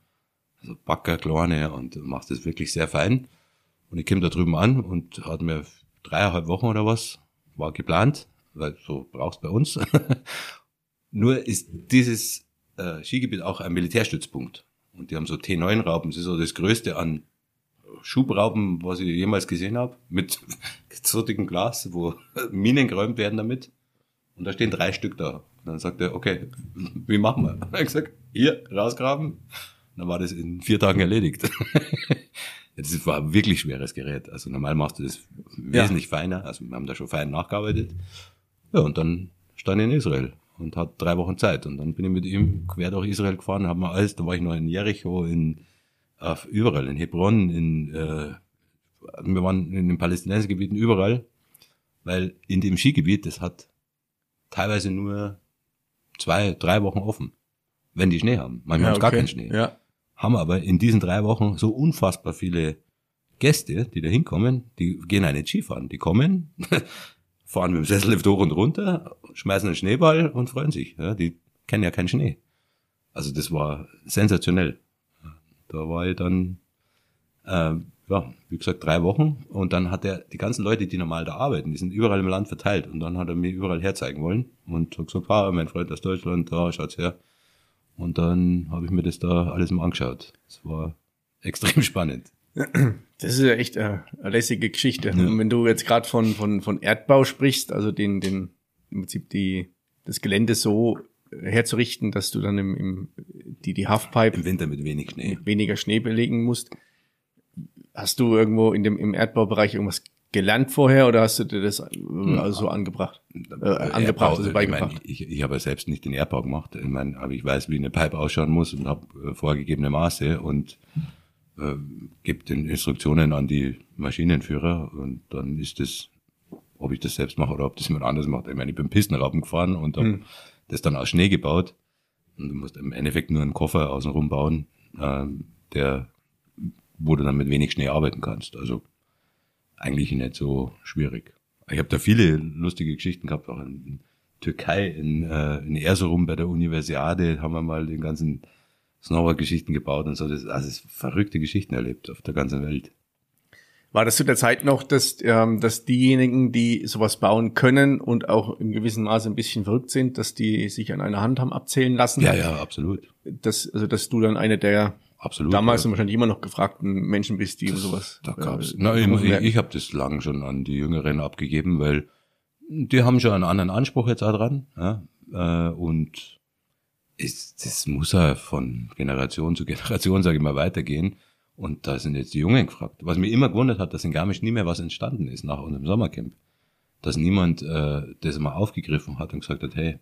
so Backer, kleine und machst das wirklich sehr fein. Und ich komme da drüben an und hat mir dreieinhalb Wochen oder was, war geplant, weil so brauchst bei uns. Nur ist dieses äh, Skigebiet auch ein Militärstützpunkt. Und die haben so T9-Raupen, das ist so das größte an Schubraupen, was ich jemals gesehen habe, mit gezottigem Glas, wo Minen geräumt werden damit. Und da stehen drei Stück da. Und dann sagt er, okay, wie machen wir? Und dann habe ich gesagt, hier, rausgraben. Und dann war das in vier Tagen erledigt. Das war ein wirklich schweres Gerät. Also normal machst du das wesentlich ja. feiner. Also wir haben da schon fein nachgearbeitet. Ja, und dann stand ich in Israel und hat drei Wochen Zeit. Und dann bin ich mit ihm quer durch Israel gefahren, haben wir alles, da war ich noch in Jericho, in überall, in Hebron, in äh, wir waren in den Palästinensergebieten überall, weil in dem Skigebiet, das hat teilweise nur zwei, drei Wochen offen, wenn die Schnee haben. Manchmal ja, haben sie gar keinen Schnee. Ja. Haben aber in diesen drei Wochen so unfassbar viele Gäste, die da hinkommen, die gehen eine Skifahren. Die kommen, fahren mit dem Sessellift hoch und runter, schmeißen einen Schneeball und freuen sich. Ja, die kennen ja keinen Schnee. Also das war sensationell. Da war ich dann, äh, ja, wie gesagt, drei Wochen und dann hat er die ganzen Leute, die normal da arbeiten, die sind überall im Land verteilt und dann hat er mir überall herzeigen wollen und hat gesagt, ah, mein Freund aus Deutschland, da schaut's her. Und dann habe ich mir das da alles mal angeschaut. Es war extrem spannend. Das ist ja echt eine, eine lässige Geschichte. Ja. Und wenn du jetzt gerade von, von, von Erdbau sprichst, also den, den, im Prinzip die, das Gelände so herzurichten, dass du dann im, im die, die Halfpipe im Winter mit wenig Schnee. Mit weniger Schnee belegen musst. Hast du irgendwo in dem, im Erdbaubereich irgendwas gelernt vorher oder hast du dir das hm. also so angebracht? Äh, angebracht, also beigebracht? Ich, mein, ich, ich habe ja selbst nicht den Erdbau gemacht. Ich meine, aber ich weiß, wie eine Pipe ausschauen muss und habe äh, vorgegebene Maße und äh, gebe den Instruktionen an die Maschinenführer und dann ist es, ob ich das selbst mache oder ob das jemand anders macht. Ich meine, ich bin Pistenrappen gefahren und habe hm das dann aus Schnee gebaut. Und du musst im Endeffekt nur einen Koffer außenrum bauen, äh, der, wo du dann mit wenig Schnee arbeiten kannst. Also eigentlich nicht so schwierig. Ich habe da viele lustige Geschichten gehabt, auch in Türkei, in, äh, in Erzurum bei der Universiade haben wir mal den ganzen Snowboard-Geschichten gebaut und so. Das, also das verrückte Geschichten erlebt auf der ganzen Welt. War das zu der Zeit noch, dass, ähm, dass diejenigen, die sowas bauen können und auch im gewissen Maße ein bisschen verrückt sind, dass die sich an einer Hand haben abzählen lassen? Ja, ja, absolut. Das, also, dass du dann eine der absolut, damals ja. wahrscheinlich immer noch gefragten Menschen bist, die das, sowas. Da gab's. Äh, Na, ich, ich, ich habe das lang schon an die Jüngeren abgegeben, weil die haben schon einen anderen Anspruch jetzt auch dran. Ja? Äh, und ist, das muss ja von Generation zu Generation, sage ich mal, weitergehen. Und da sind jetzt die Jungen gefragt. Was mir immer gewundert hat, dass in Garmisch nie mehr was entstanden ist nach unserem Sommercamp. Dass niemand äh, das mal aufgegriffen hat und gesagt hat, hey,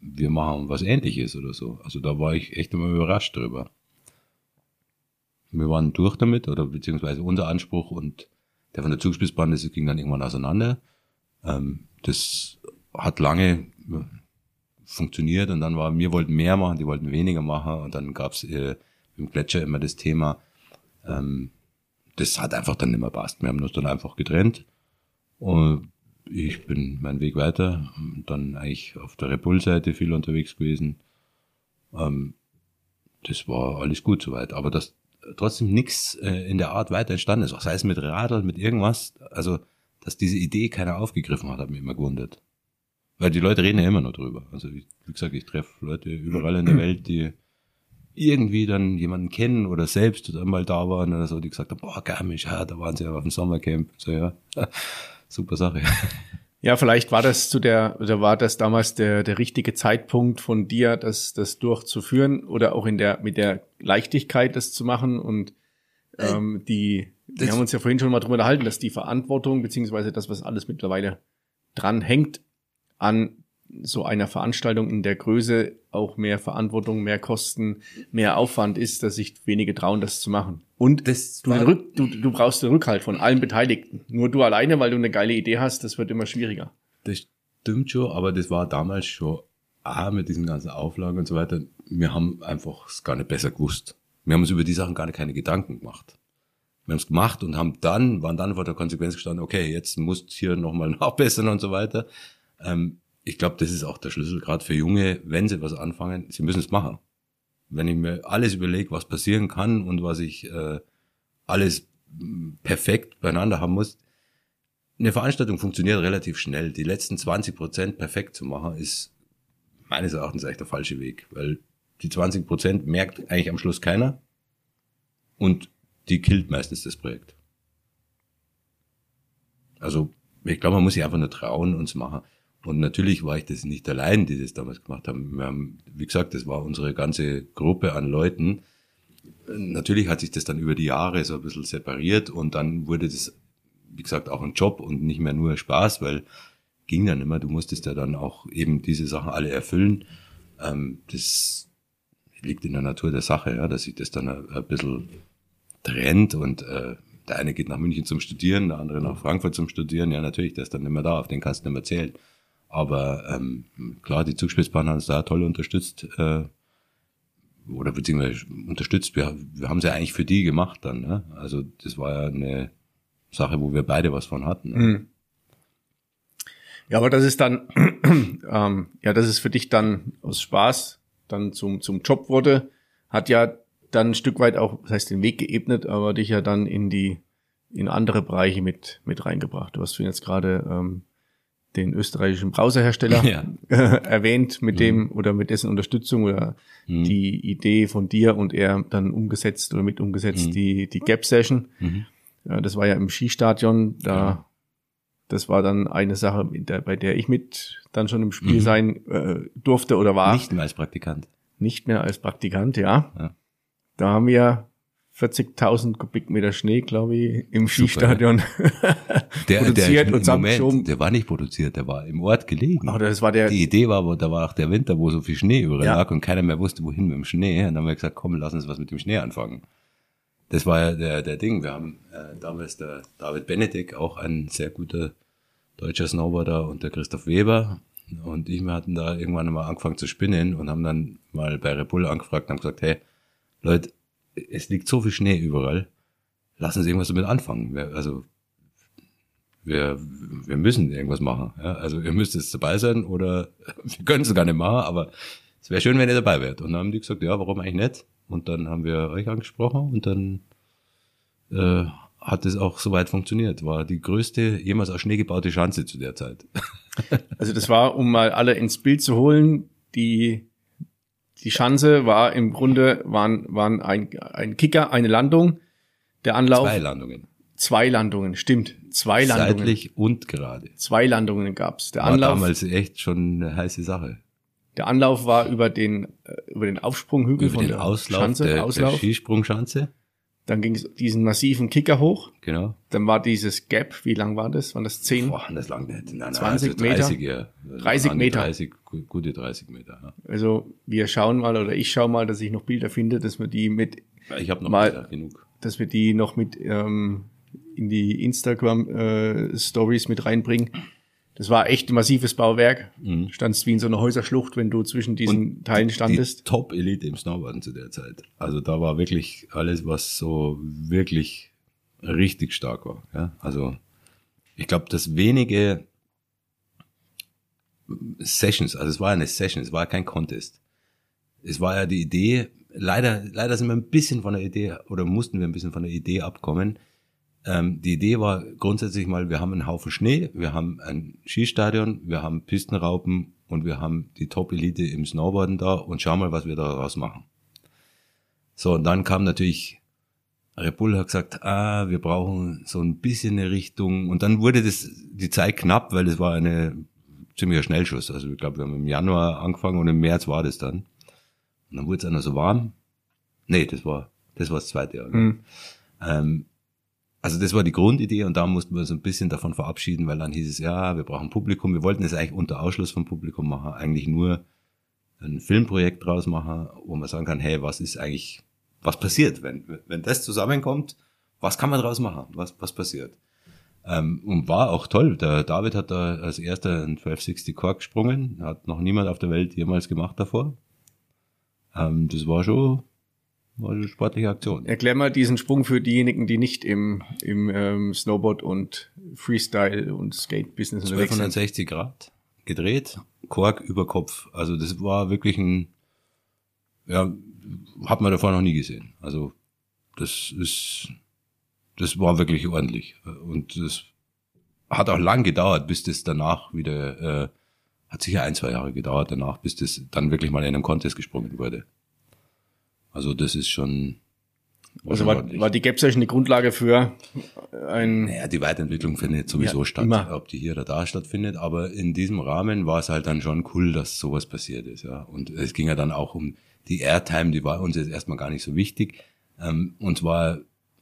wir machen was ähnliches oder so. Also da war ich echt immer überrascht drüber. Wir waren durch damit, oder beziehungsweise unser Anspruch und der von der Zugspitzbahn, das ging dann irgendwann auseinander. Ähm, das hat lange funktioniert und dann war, wir wollten mehr machen, die wollten weniger machen und dann gab's äh, im Gletscher immer das Thema, ähm, das hat einfach dann nicht mehr passt. Wir haben uns dann einfach getrennt. Und ich bin meinen Weg weiter. Dann eigentlich auf der Repul-Seite viel unterwegs gewesen. Ähm, das war alles gut soweit. Aber dass trotzdem nichts äh, in der Art weiter entstanden ist, sei es mit Radl, mit irgendwas, also dass diese Idee keiner aufgegriffen hat, hat mich immer gewundert. Weil die Leute reden ja immer noch drüber. Also wie gesagt, ich treffe Leute überall in der Welt, die irgendwie dann jemanden kennen oder selbst einmal da waren oder so, die gesagt haben, boah, Garmisch, ja, da waren sie ja auf dem Sommercamp. So, ja, super Sache. Ja, vielleicht war das zu der, oder war das damals der, der richtige Zeitpunkt von dir, das, das durchzuführen oder auch in der, mit der Leichtigkeit das zu machen und äh, ähm, die, wir haben uns ja vorhin schon mal drüber unterhalten, dass die Verantwortung beziehungsweise das, was alles mittlerweile dran hängt, an so einer Veranstaltung in der Größe auch mehr Verantwortung, mehr Kosten, mehr Aufwand ist, dass sich wenige trauen, das zu machen. Und das du, Rück, du, du brauchst den Rückhalt von allen Beteiligten. Nur du alleine, weil du eine geile Idee hast, das wird immer schwieriger. Das stimmt schon, aber das war damals schon ah, mit diesen ganzen Auflagen und so weiter. Wir haben einfach es gar nicht besser gewusst. Wir haben uns über die Sachen gar keine Gedanken gemacht. Wir haben es gemacht und haben dann, waren dann vor der Konsequenz gestanden, okay, jetzt musst hier nochmal nachbessern und so weiter. Ähm, ich glaube, das ist auch der Schlüssel, gerade für Junge, wenn sie was anfangen, sie müssen es machen. Wenn ich mir alles überlege, was passieren kann und was ich äh, alles perfekt beieinander haben muss, eine Veranstaltung funktioniert relativ schnell. Die letzten 20 Prozent perfekt zu machen, ist meines Erachtens echt der falsche Weg, weil die 20 Prozent merkt eigentlich am Schluss keiner und die killt meistens das Projekt. Also ich glaube, man muss sich einfach nur trauen und es machen. Und natürlich war ich das nicht allein, die das damals gemacht haben. Wir haben, wie gesagt, das war unsere ganze Gruppe an Leuten. Natürlich hat sich das dann über die Jahre so ein bisschen separiert und dann wurde das, wie gesagt, auch ein Job und nicht mehr nur Spaß, weil ging dann immer, du musstest ja dann auch eben diese Sachen alle erfüllen. Ähm, das liegt in der Natur der Sache, ja, dass sich das dann ein, bisschen trennt und äh, der eine geht nach München zum Studieren, der andere nach Frankfurt zum Studieren. Ja, natürlich, der ist dann mehr da, auf den kannst du nicht mehr zählen. Aber ähm, klar, die Zugspitzbahn hat uns da toll unterstützt. Äh, oder beziehungsweise unterstützt. Wir, wir haben sie eigentlich für die gemacht dann. Ne? Also das war ja eine Sache, wo wir beide was von hatten. Ne? Mhm. Ja, aber das ist dann, ähm, ja, das ist für dich dann aus Spaß dann zum, zum Job wurde, hat ja dann ein Stück weit auch, das heißt den Weg geebnet, aber dich ja dann in die, in andere Bereiche mit, mit reingebracht. Du hast jetzt gerade ähm, den österreichischen Browserhersteller ja. erwähnt, mit dem mhm. oder mit dessen Unterstützung oder mhm. die Idee von dir und er dann umgesetzt oder mit umgesetzt mhm. die, die Gap Session. Mhm. Ja, das war ja im Skistadion, da ja. das war dann eine Sache, der, bei der ich mit dann schon im Spiel mhm. sein äh, durfte oder war. Nicht mehr als Praktikant. Nicht mehr als Praktikant, ja. ja. Da haben wir 40.000 Kubikmeter Schnee, glaube ich, im Skistadion der, produziert der, und Moment, der war nicht produziert, der war im Ort gelegen. Ach, das war der. Die Idee war, da war auch der Winter, wo so viel Schnee überall ja. lag und keiner mehr wusste, wohin mit dem Schnee. Und dann haben wir gesagt, komm, lass uns was mit dem Schnee anfangen. Das war ja der, der Ding. Wir haben äh, damals der David Benedikt, auch ein sehr guter deutscher Snowboarder und der Christoph Weber und ich, wir hatten da irgendwann mal angefangen zu spinnen und haben dann mal bei Repull angefragt und haben gesagt, hey, Leute, es liegt so viel Schnee überall. Lassen Sie irgendwas damit anfangen. Also wir, wir müssen irgendwas machen. Ja? Also ihr müsst jetzt dabei sein oder wir können es gar nicht machen, aber es wäre schön, wenn ihr dabei wärt. Und dann haben die gesagt, ja, warum eigentlich nicht? Und dann haben wir euch angesprochen und dann äh, hat es auch soweit funktioniert. War die größte jemals aus Schnee gebaute Schanze zu der Zeit. Also das war, um mal alle ins Bild zu holen, die die Schanze war im Grunde waren, waren ein, ein Kicker, eine Landung, der Anlauf. Zwei Landungen. Zwei Landungen, stimmt. Zwei Landungen. Seitlich und gerade. Zwei Landungen gab's. Der war Anlauf. damals echt schon eine heiße Sache. Der Anlauf war über den, äh, über den Aufsprunghügel über von den der Auslauf, Schanze, der, Auslauf. Der Skisprungschanze. Dann ging es diesen massiven Kicker hoch. Genau. Dann war dieses Gap, wie lang war das? Waren das 10? Boah, das lang nicht. Nein, 20 also 30, Meter? Ja. 30 Meter. 30, gute 30 Meter, ja. Also wir schauen mal oder ich schaue mal, dass ich noch Bilder finde, dass wir die mit ich habe noch mal, Bilder genug. Dass wir die noch mit ähm, in die Instagram äh, Stories mit reinbringen. Das war echt ein massives Bauwerk. Mhm. Standst wie in so einer Häuserschlucht, wenn du zwischen diesen und Teilen standest. Die Top-Elite im Snowboarden zu der Zeit. Also da war wirklich alles, was so wirklich richtig stark war. Ja? Also ich glaube, dass wenige Sessions, also es war eine Session, es war kein Contest. Es war ja die Idee, leider, leider sind wir ein bisschen von der Idee oder mussten wir ein bisschen von der Idee abkommen, ähm, die Idee war grundsätzlich mal, wir haben einen Haufen Schnee, wir haben ein Skistadion, wir haben Pistenraupen und wir haben die Top-Elite im Snowboarden da und schau mal, was wir daraus machen. So, und dann kam natürlich, Red Bull hat gesagt, ah, wir brauchen so ein bisschen eine Richtung und dann wurde das, die Zeit knapp, weil es war eine ziemlicher Schnellschuss. Also ich glaube, wir haben im Januar angefangen und im März war das dann. Und dann wurde es einer so warm. Nee, das war, das war das zweite Jahr. Mhm. Ähm, also das war die Grundidee und da mussten wir uns ein bisschen davon verabschieden, weil dann hieß es, ja, wir brauchen Publikum. Wir wollten es eigentlich unter Ausschluss vom Publikum machen, eigentlich nur ein Filmprojekt draus machen, wo man sagen kann, hey, was ist eigentlich, was passiert, wenn, wenn das zusammenkommt, was kann man draus machen, was, was passiert? Ähm, und war auch toll. Der David hat da als erster ein 1260 Kork gesprungen, hat noch niemand auf der Welt jemals gemacht davor. Ähm, das war schon war eine sportliche Aktion. Erklär mal diesen Sprung für diejenigen, die nicht im, im ähm, Snowboard und Freestyle und Skate-Business unterwegs sind. 1260 Grad gedreht, Kork über Kopf. Also das war wirklich ein, ja, hat man davor noch nie gesehen. Also das ist, das war wirklich ordentlich. Und das hat auch lang gedauert, bis das danach wieder, äh, hat sicher ein, zwei Jahre gedauert danach, bis das dann wirklich mal in einem Contest gesprungen wurde. Also das ist schon. Also war, war die Gap Session die Grundlage für ein. Naja, die Weiterentwicklung findet sowieso Ja, statt, immer. ob die hier oder da stattfindet. Aber in diesem Rahmen war es halt dann schon cool, dass sowas passiert ist. Ja. Und es ging ja dann auch um die Airtime, die war uns jetzt erstmal gar nicht so wichtig. Ähm, und zwar,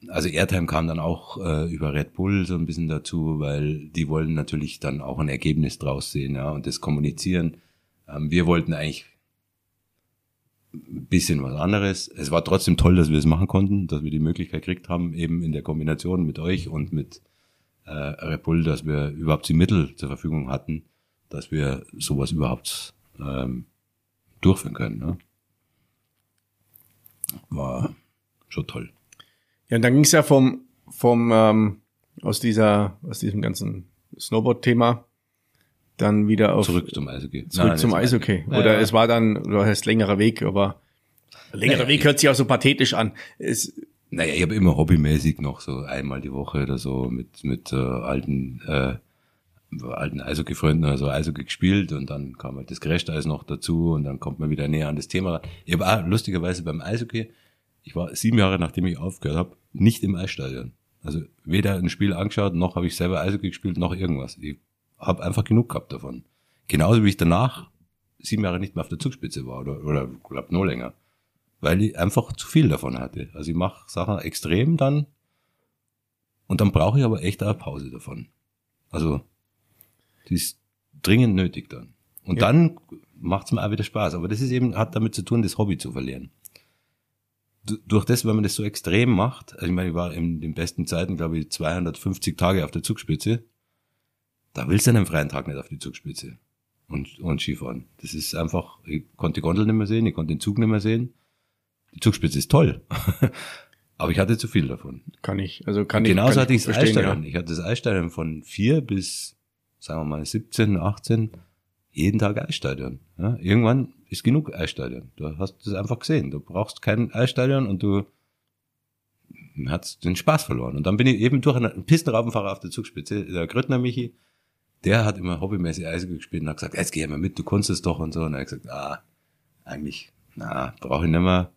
also Airtime kam dann auch äh, über Red Bull so ein bisschen dazu, weil die wollen natürlich dann auch ein Ergebnis draus sehen ja, und das kommunizieren. Ähm, wir wollten eigentlich bisschen was anderes. Es war trotzdem toll, dass wir es machen konnten, dass wir die Möglichkeit gekriegt haben, eben in der Kombination mit euch und mit äh, Red Bull, dass wir überhaupt die Mittel zur Verfügung hatten, dass wir sowas überhaupt ähm, durchführen können. Ne? War schon toll. Ja, und dann ging es ja vom, vom ähm, aus dieser, aus diesem ganzen Snowboard-Thema dann wieder auf Zurück zum Eishockey. zurück Nein, zum Eishockey. Oder ja. es war dann, oder heißt längerer Weg, aber längerer Ja, Weg hört sich auch so pathetisch an. Es, Naja, ich habe immer hobbymäßig noch so einmal die Woche oder so mit mit äh, alten äh, alten Eishockey-Freunden oder so Eishockey gespielt und dann kam halt das Crashteis noch dazu und dann kommt man wieder näher an das Thema. ran. Ich habe auch lustigerweise beim Eishockey, ich war sieben Jahre nachdem ich aufgehört habe, nicht im Eisstadion. Also weder ein Spiel angeschaut, noch habe ich selber Eishockey gespielt, noch irgendwas. Ich habe einfach genug gehabt davon. Genauso wie ich danach sieben Jahre nicht mehr auf der Zugspitze war oder, oder glaub noch länger weil ich einfach zu viel davon hatte. Also ich mache Sachen extrem dann und dann brauche ich aber echt eine Pause davon. Also die ist dringend nötig dann. Und Ja. dann macht's mir auch wieder Spaß. Aber das ist eben, hat damit zu tun, das Hobby zu verlieren. Du- Durch das, wenn man das so extrem macht, also ich meine, ich war in den besten Zeiten, glaube ich, 250 Tage auf der Zugspitze, da willst du einen freien Tag nicht auf die Zugspitze und, und Skifahren. Das ist einfach, ich konnte die Gondel nicht mehr sehen, ich konnte den Zug nicht mehr sehen. Die Zugspitze ist toll. Aber ich hatte zu viel davon. kann ich, also kann ich. Genauso kann hatte ich das Eisstadion. Ich hatte das Eisstadion von vier bis, sagen wir mal, 17, 18, jeden Tag Eisstadion. Ja, irgendwann ist genug Eisstadion. Du hast das einfach gesehen. Du brauchst kein Eisstadion und du hast den Spaß verloren. Und dann bin ich eben durch einen Pistenraubenfahrer auf der Zugspitze, der Grüttner Michi, der hat immer hobbymäßig Eishockey gespielt und hat gesagt, jetzt geh mal mit, du kannst es doch und so. Und er hat gesagt, ah, eigentlich, na, brauche ich nicht mehr.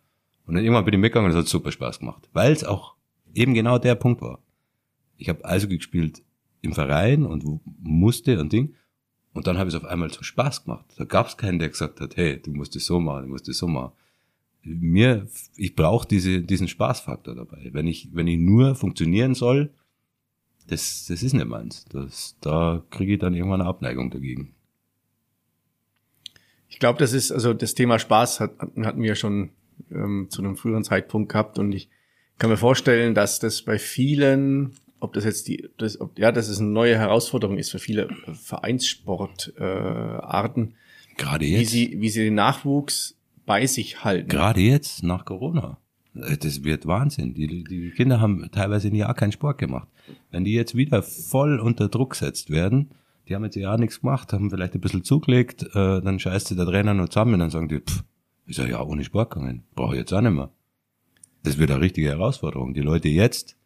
Und dann irgendwann bin ich mitgegangen und es hat super Spaß gemacht. Weil es auch eben genau der Punkt war. Ich habe Eishockey gespielt im Verein und musste und Ding. Und dann habe ich es auf einmal zum Spaß gemacht. Da gab es keinen, der gesagt hat, hey, du musst es so machen, du musst es so machen. Mir, ich brauche diese, diesen Spaßfaktor dabei. Wenn ich, wenn ich nur funktionieren soll, das, das ist nicht meins. Das, da kriege ich dann irgendwann eine Abneigung dagegen. Ich glaube, das ist, also das Thema Spaß hat, hatten wir schon ähm, zu einem früheren Zeitpunkt gehabt und ich kann mir vorstellen, dass das bei vielen, ob das jetzt die, das, ob, ja, dass es eine neue Herausforderung ist für viele Vereinssportarten, äh, Arten, Gerade wie jetzt. sie, wie sie den Nachwuchs bei sich halten. Gerade jetzt, nach Corona. Äh, Das wird Wahnsinn. Die, die Kinder haben teilweise ein Jahr keinen Sport gemacht. Wenn die jetzt wieder voll unter Druck gesetzt werden, die haben jetzt Jahr nichts gemacht, haben vielleicht ein bisschen zugelegt, äh, dann scheißt sie der Trainer nur zusammen und dann sagen die, pff, ist ja ja ohne Sport gegangen. Brauche ich jetzt auch nicht mehr. Das wird eine richtige Herausforderung. Die Leute jetzt,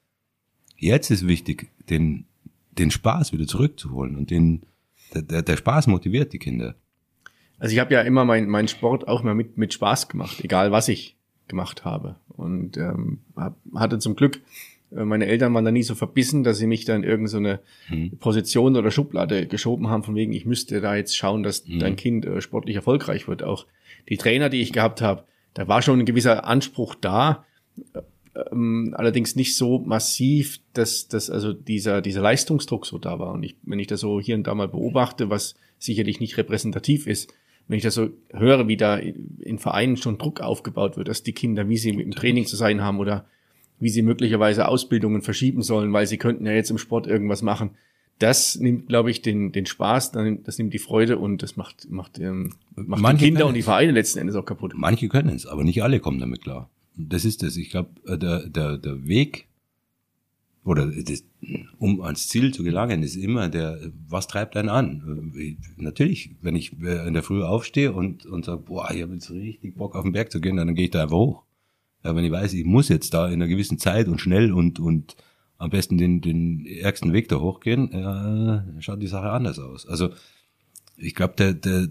jetzt ist wichtig, den, den Spaß wieder zurückzuholen und den, der, der, der Spaß motiviert die Kinder. Also ich habe ja immer meinen mein Sport auch mal mit, mit Spaß gemacht, egal was ich gemacht habe. Und ähm, hab, hatte zum Glück, äh, meine Eltern waren da nie so verbissen, dass sie mich dann in irgendeine Hm. Position oder Schublade geschoben haben, von wegen, ich müsste da jetzt schauen, dass Mhm. dein Kind äh, sportlich erfolgreich wird. Auch die Trainer, die ich gehabt habe, da war schon ein gewisser Anspruch da, ähm, allerdings nicht so massiv, dass, dass also dieser, dieser Leistungsdruck so da war. Und ich, wenn ich das so hier und da mal beobachte, was sicherlich nicht repräsentativ ist, wenn ich das so höre, wie da in Vereinen schon Druck aufgebaut wird, dass die Kinder, wie sie im Training zu sein haben oder wie sie möglicherweise Ausbildungen verschieben sollen, weil sie könnten ja jetzt im Sport irgendwas machen. Das nimmt, glaube ich, den, den Spaß, das nimmt die Freude und das macht, macht, ähm, macht Manche die Kinder und die. Vereine letzten Endes auch kaputt. Manche können es, aber nicht alle kommen damit klar. das ist es. Ich glaube, äh, der, der, der Weg oder das, um ans Ziel zu gelangen, ist immer der, was treibt einen an? Natürlich, wenn ich äh, in der Früh aufstehe und, und sage, boah, ich habe jetzt richtig Bock auf den Berg zu gehen, dann gehe ich da einfach hoch. Ja, wenn ich weiß, ich muss jetzt da in einer gewissen Zeit und schnell und, und am besten den, den ärgsten Weg da hochgehen, äh, schaut die Sache anders aus. Also ich glaube, der, der,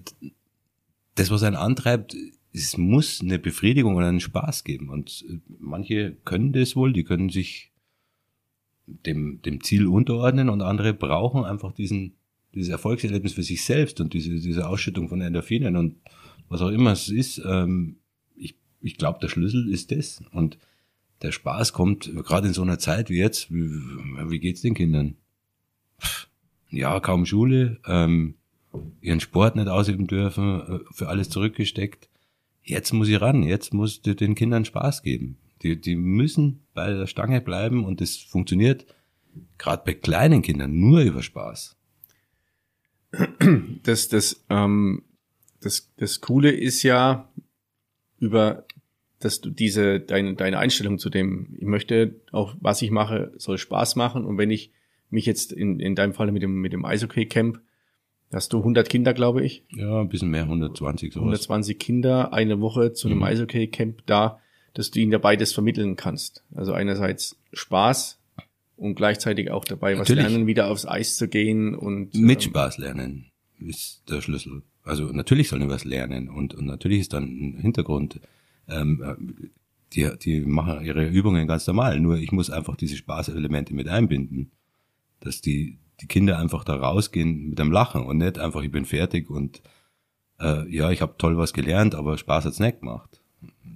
das, was einen antreibt, es muss eine Befriedigung oder einen Spaß geben. Und äh, manche können das wohl, die können sich dem, dem Ziel unterordnen und andere brauchen einfach diesen, dieses Erfolgserlebnis für sich selbst und diese, diese Ausschüttung von Endorphinen und was auch immer es ist. Ähm, ich ich glaube, der Schlüssel ist das. Und der Spaß kommt gerade in so einer Zeit wie jetzt. Wie, wie geht's den Kindern? Ja, kaum Schule, ähm, ihren Sport nicht ausüben dürfen, äh, für alles zurückgesteckt. Jetzt muss ich ran, jetzt muss den Kindern Spaß geben. Die, die müssen bei der Stange bleiben und das funktioniert gerade bei kleinen Kindern nur über Spaß. Das, das, ähm, das, das Coole ist ja über, dass du diese, deine, deine Einstellung zu dem, ich möchte auch, was ich mache, soll Spaß machen und wenn ich mich jetzt in, in deinem Fall mit dem, mit dem Eishockey-Camp hast du 100 Kinder, glaube ich. Ja, ein bisschen mehr, 120 sowas. 120 Kinder, eine Woche zu einem mhm. Eishockey-Camp da, dass du ihnen dabei das vermitteln kannst. Also einerseits Spaß und gleichzeitig auch dabei Natürlich. was lernen, wieder aufs Eis zu gehen und mit ähm, Spaß lernen ist der Schlüssel. Also natürlich sollen wir was lernen und, und natürlich ist dann ein Hintergrund. Ähm, die, die machen ihre Übungen ganz normal. Nur ich muss einfach diese Spaßelemente mit einbinden, dass die die Kinder einfach da rausgehen mit einem Lachen und nicht einfach, ich bin fertig und äh, ja, ich habe toll was gelernt, aber Spaß hat's nicht gemacht.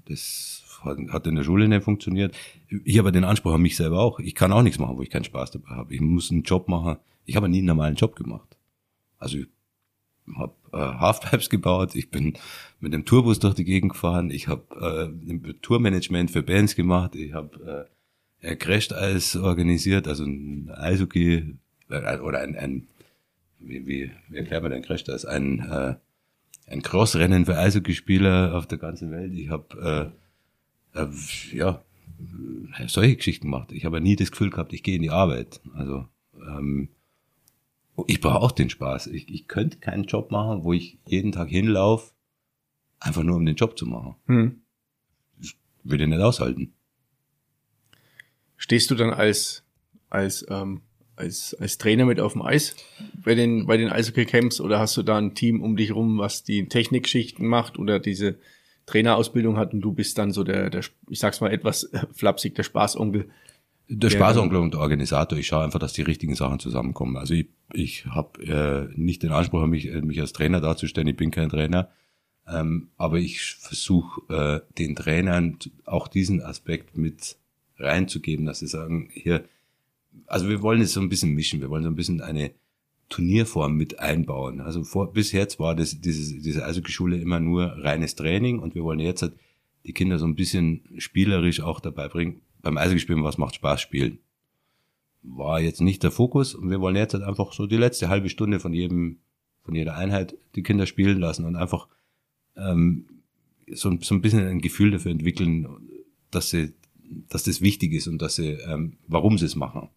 Das hat in der Schule nicht funktioniert. Ich habe den Anspruch an mich selber auch. Ich kann auch nichts machen, wo ich keinen Spaß dabei habe. Ich muss einen Job machen. Ich habe nie einen normalen Job gemacht. Also ich habe äh, Halfpipes gebaut, ich bin mit dem Tourbus durch die Gegend gefahren, ich habe äh, Tourmanagement für Bands gemacht, ich habe äh, Crashteis organisiert, also ein Eishockey äh, oder ein, ein wie, wie, wie erklärt man den Crash das? Ein, äh, ein Crossrennen für Eishockeyspieler auf der ganzen Welt. Ich habe äh, ja solche Geschichten gemacht. Ich habe nie das Gefühl gehabt, ich gehe in die Arbeit. Also ähm, ich brauche auch den Spaß. Ich, ich könnte keinen Job machen, wo ich jeden Tag hinlaufe, einfach nur um den Job zu machen. Hm. Das würde ich nicht aushalten. Stehst du dann als als ähm, als, als Trainer mit auf dem Eis bei den, bei den Eishockey-Camps oder hast du da ein Team um dich rum, was die Technikschichten macht oder diese Trainerausbildung hat und du bist dann so der, der ich sag's mal etwas flapsig, der Spaßonkel? Der Spaßonkel und der Organisator. Ich schaue einfach, dass die richtigen Sachen zusammenkommen. Also ich, ich habe äh, nicht den Anspruch, mich, äh, mich als Trainer darzustellen. Ich bin kein Trainer. Ähm, aber ich versuche äh, den Trainern auch diesen Aspekt mit reinzugeben, dass sie sagen, hier, also wir wollen es so ein bisschen mischen, wir wollen so ein bisschen eine Turnierform mit einbauen. Also vor, bis jetzt war das, diese, diese Eishockey-Schule immer nur reines Training und wir wollen jetzt halt die Kinder so ein bisschen spielerisch auch dabei bringen, beim Eishockey-Spielen, was macht Spaß spielen. War jetzt nicht der Fokus und wir wollen jetzt halt einfach so die letzte halbe Stunde von jedem, von jeder Einheit die Kinder spielen lassen und einfach ähm, so, so ein bisschen ein Gefühl dafür entwickeln, dass sie, dass das wichtig ist und dass sie, ähm, warum sie es machen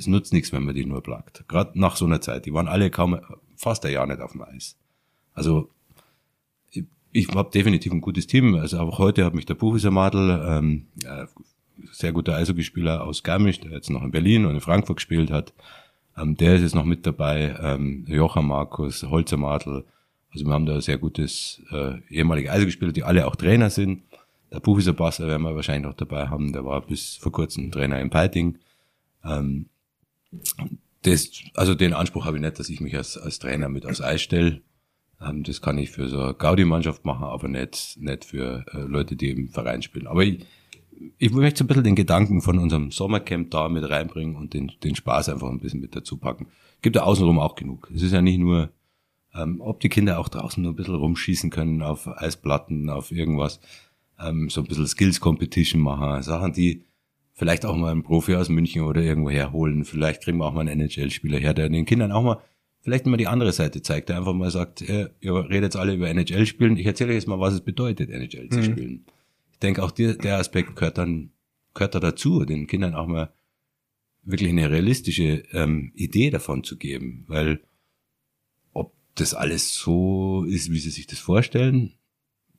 es nutzt nichts, wenn man die nur plagt. Gerade nach so einer Zeit. Die waren alle kaum, fast ein Jahr nicht auf dem Eis. Also ich, ich habe definitiv ein gutes Team. Also auch heute hat mich der Buchwieser Madel, ähm, äh, sehr guter Eishockeyspieler aus Garmisch, der jetzt noch in Berlin und in Frankfurt gespielt hat. Ähm, der ist jetzt noch mit dabei. Ähm, Joachim Markus, Holzer Madel. Also wir haben da sehr gutes äh, ehemalige Eishockeyspieler, die alle auch Trainer sind. Der Buchwieser Basser werden wir wahrscheinlich noch dabei haben. Der war bis vor kurzem Trainer in Peiting. Ähm, das, also den Anspruch habe ich nicht, dass ich mich als, als Trainer mit aufs Eis stelle. Ähm, das kann ich für so eine Gaudi-Mannschaft machen, aber nicht, nicht für äh, Leute, die im Verein spielen. Aber ich, ich möchte so ein bisschen den Gedanken von unserem Sommercamp da mit reinbringen und den, den Spaß einfach ein bisschen mit dazu packen. Gibt ja außenrum auch genug. Es ist ja nicht nur, ähm, ob die Kinder auch draußen nur ein bisschen rumschießen können auf Eisplatten, auf irgendwas, ähm, so ein bisschen Skills Competition machen, Sachen, die vielleicht auch mal einen Profi aus München oder irgendwo herholen. Vielleicht kriegen wir auch mal einen NHL-Spieler her, der den Kindern auch mal vielleicht mal die andere Seite zeigt, der einfach mal sagt, ihr redet jetzt alle über NHL spielen, ich erzähle euch jetzt mal, was es bedeutet, NHL zu mhm. spielen. denke auch der, der Aspekt gehört dann gehört da dazu, den Kindern auch mal wirklich eine realistische ähm, Idee davon zu geben, weil ob das alles so ist, wie sie sich das vorstellen,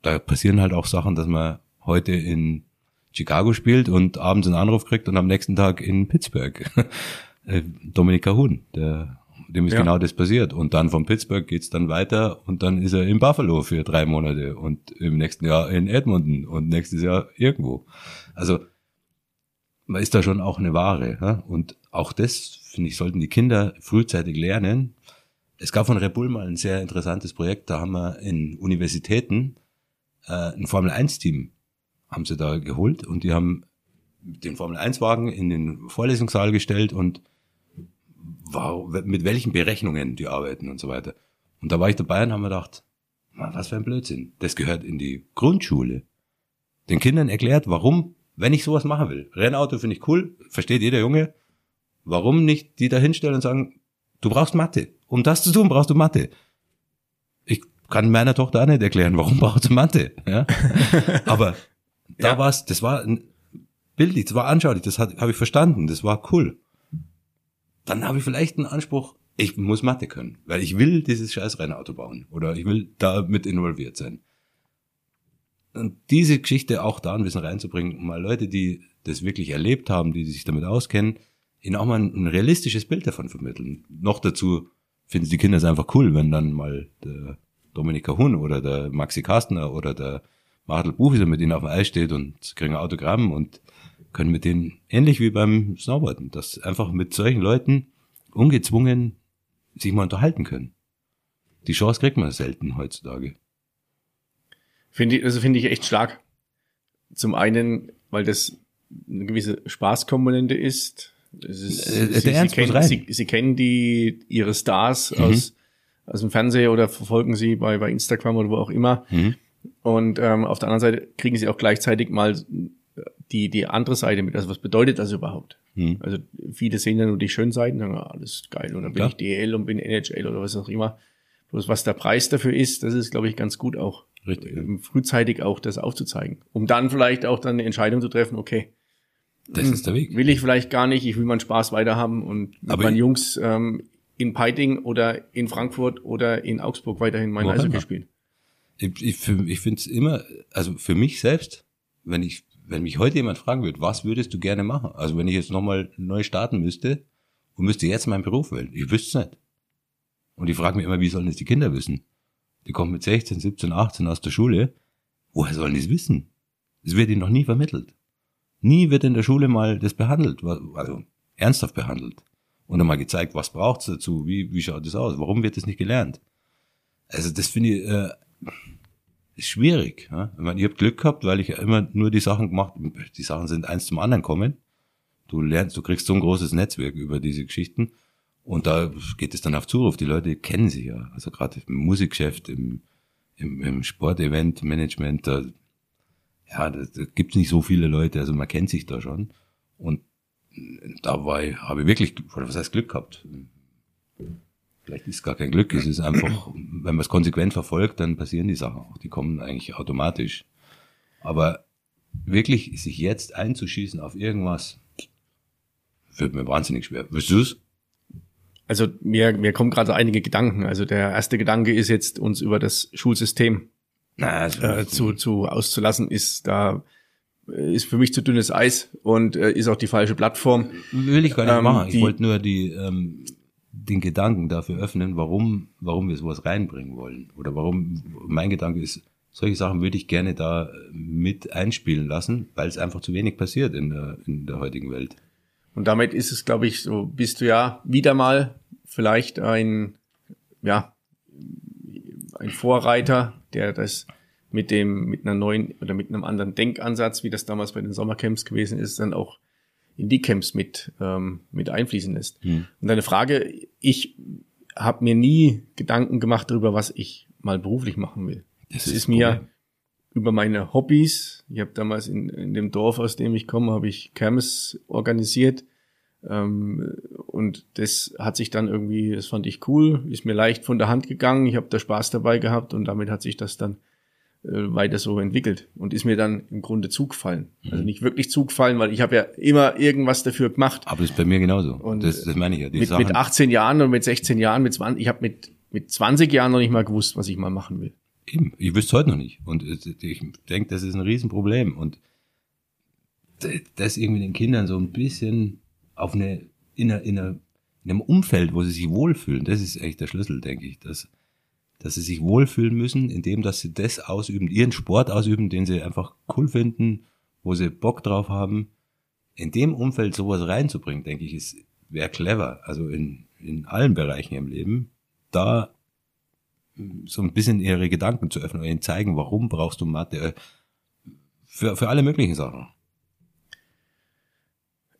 da passieren halt auch Sachen, dass man heute in Chicago spielt und abends einen Anruf kriegt und am nächsten Tag in Pittsburgh. Äh, Dominika Huhn, der, dem ist ja. genau das passiert. Und dann von Pittsburgh geht's dann weiter und dann ist er in Buffalo für drei Monate und im nächsten Jahr in Edmonton und nächstes Jahr irgendwo. Also man ist da schon auch eine Ware. Ja? Und auch das, finde ich, sollten die Kinder frühzeitig lernen. Es gab von Red Bull mal ein sehr interessantes Projekt, da haben wir in Universitäten äh, ein Formel-1-Team haben sie da geholt und die haben den Formel-1-Wagen in den Vorlesungssaal gestellt und wow, mit welchen Berechnungen die arbeiten und so weiter. Und da war ich dabei und haben mir gedacht, was für ein Blödsinn. Das gehört in die Grundschule. Den Kindern erklärt, warum, wenn ich sowas machen will. Rennauto finde ich cool, versteht jeder Junge. Warum nicht die da hinstellen und sagen, du brauchst Mathe. Um das zu tun, brauchst du Mathe. Ich kann meiner Tochter auch nicht erklären, warum braucht sie Mathe. Ja? Aber da ja. war's, das war bildlich, das war anschaulich, das habe ich verstanden, das war cool. Dann habe ich vielleicht einen Anspruch, ich muss Mathe können, weil ich will dieses scheiß Rennauto bauen oder ich will da mit involviert sein. Und diese Geschichte auch da ein bisschen reinzubringen, um mal Leute, die das wirklich erlebt haben, die sich damit auskennen, ihnen auch mal ein, ein realistisches Bild davon vermitteln. Noch dazu finden die Kinder es einfach cool, wenn dann mal der Dominika Huhn oder der Maxi Kastner oder der Martel Buchwieser mit ihnen auf dem Eis steht und kriegen ein Autogramm und können mit denen ähnlich wie beim Snowboarden, dass einfach mit solchen Leuten ungezwungen sich mal unterhalten können. Die Chance kriegt man selten heutzutage. Finde ich, also finde ich echt stark. Zum einen, weil das eine gewisse Spaßkomponente ist. ist äh, sie, sie, kennen, sie, sie, kennen die ihre Stars mhm. aus, aus dem Fernseher oder verfolgen sie bei, bei Instagram oder wo auch immer. Mhm. Und ähm, auf der anderen Seite kriegen sie auch gleichzeitig mal die, die andere Seite mit. Also was bedeutet das überhaupt? Hm. Also viele sehen ja nur die schönen Seiten, sagen, ah, alles geil. Und dann bin ich DL und bin NHL oder was auch immer. Bloß was der Preis dafür ist, das ist, glaube ich, ganz gut auch. Richtig. Ähm, frühzeitig auch das aufzuzeigen. Um dann vielleicht auch dann eine Entscheidung zu treffen, okay. Das ist der Weg. Will ich vielleicht gar nicht, ich will meinen Spaß weiterhaben und mit Aber meinen Jungs ähm, in Peiting oder in Frankfurt oder in Augsburg weiterhin mein Eishockey spielen. Ich, ich, ich finde es immer, also für mich selbst, wenn ich wenn mich heute jemand fragen würde, was würdest du gerne machen? Also wenn ich jetzt nochmal neu starten müsste und müsste jetzt meinen Beruf wählen, ich wüsste es nicht. Und ich frage mich immer, wie sollen das die Kinder wissen? Die kommen mit 16, 17, 18 aus der Schule. Woher sollen die es wissen? Es wird ihnen noch nie vermittelt. Nie wird in der Schule mal das behandelt, also ernsthaft behandelt. Und dann mal gezeigt, was braucht's dazu, wie, wie schaut das aus, warum wird das nicht gelernt? Also das finde ich, äh, ist schwierig. Ja? Ich, meine, ich habe Glück gehabt, weil ich immer nur die Sachen gemacht, die Sachen sind eins zum anderen kommen. Du lernst, du kriegst so ein großes Netzwerk über diese Geschichten und da geht es dann auf Zuruf. Die Leute kennen sie ja, also gerade im Musikgeschäft, im, im, im Sportevent-Management, da, ja, da, da gibt nicht so viele Leute, also man kennt sich da schon und da war ich, habe ich wirklich, was heißt Glück gehabt? Vielleicht ist es gar kein Glück, es ist einfach, wenn man es konsequent verfolgt, dann passieren die Sachen auch. Die kommen eigentlich automatisch. Aber wirklich sich jetzt einzuschießen auf irgendwas, wird mir wahnsinnig schwer. Willst du es? Also mir, mir kommen gerade einige Gedanken. Also der erste Gedanke ist jetzt, uns über das Schulsystem Na, äh, zu, zu auszulassen, ist da ist für mich zu dünnes Eis und äh, ist auch die falsche Plattform. Will ich gar nicht ähm, machen. Ich wollte nur die ähm, den Gedanken dafür öffnen, warum, warum wir sowas reinbringen wollen. Oder warum, mein Gedanke ist, solche Sachen würde ich gerne da mit einspielen lassen, weil es einfach zu wenig passiert in der, in der heutigen Welt. Und damit ist es, glaube ich, so bist du ja wieder mal vielleicht ein, ja, ein Vorreiter, der das mit dem, mit einer neuen oder mit einem anderen Denkansatz, wie das damals bei den Sommercamps gewesen ist, dann auch in die Camps mit, ähm, mit einfließen lässt. Hm. Und deine Frage, ich habe mir nie Gedanken gemacht darüber, was ich mal beruflich machen will. Das, das ist, ist mir über meine Hobbys. Ich habe damals in, in dem Dorf, aus dem ich komme, habe ich Kermes organisiert. Ähm, und das hat sich dann irgendwie, das fand ich cool, ist mir leicht von der Hand gegangen. Ich habe da Spaß dabei gehabt und damit hat sich das dann weiter so entwickelt und ist mir dann im Grunde zugefallen. Mhm. Also nicht wirklich zugefallen, weil ich habe ja immer irgendwas dafür gemacht. Aber das ist bei mir genauso. Und das, das meine ich ja. Die mit, mit 18 Jahren und mit 16 Jahren, mit 20, ich habe mit, mit 20 Jahren noch nicht mal gewusst, was ich mal machen will. Eben, ich wüsste heute noch nicht. Und ich denke, das ist ein Riesenproblem. Und das irgendwie den Kindern so ein bisschen auf eine, in, einer, in, einer, in einem Umfeld, wo sie sich wohlfühlen, das ist echt der Schlüssel, denke ich. Dass, dass sie sich wohlfühlen müssen, indem dass sie das ausüben, ihren Sport ausüben, den sie einfach cool finden, wo sie Bock drauf haben. In dem Umfeld sowas reinzubringen, denke ich, ist wäre clever. Also in, in allen Bereichen im Leben, da so ein bisschen ihre Gedanken zu öffnen und ihnen zeigen, warum brauchst du Mathe äh, für, für alle möglichen Sachen.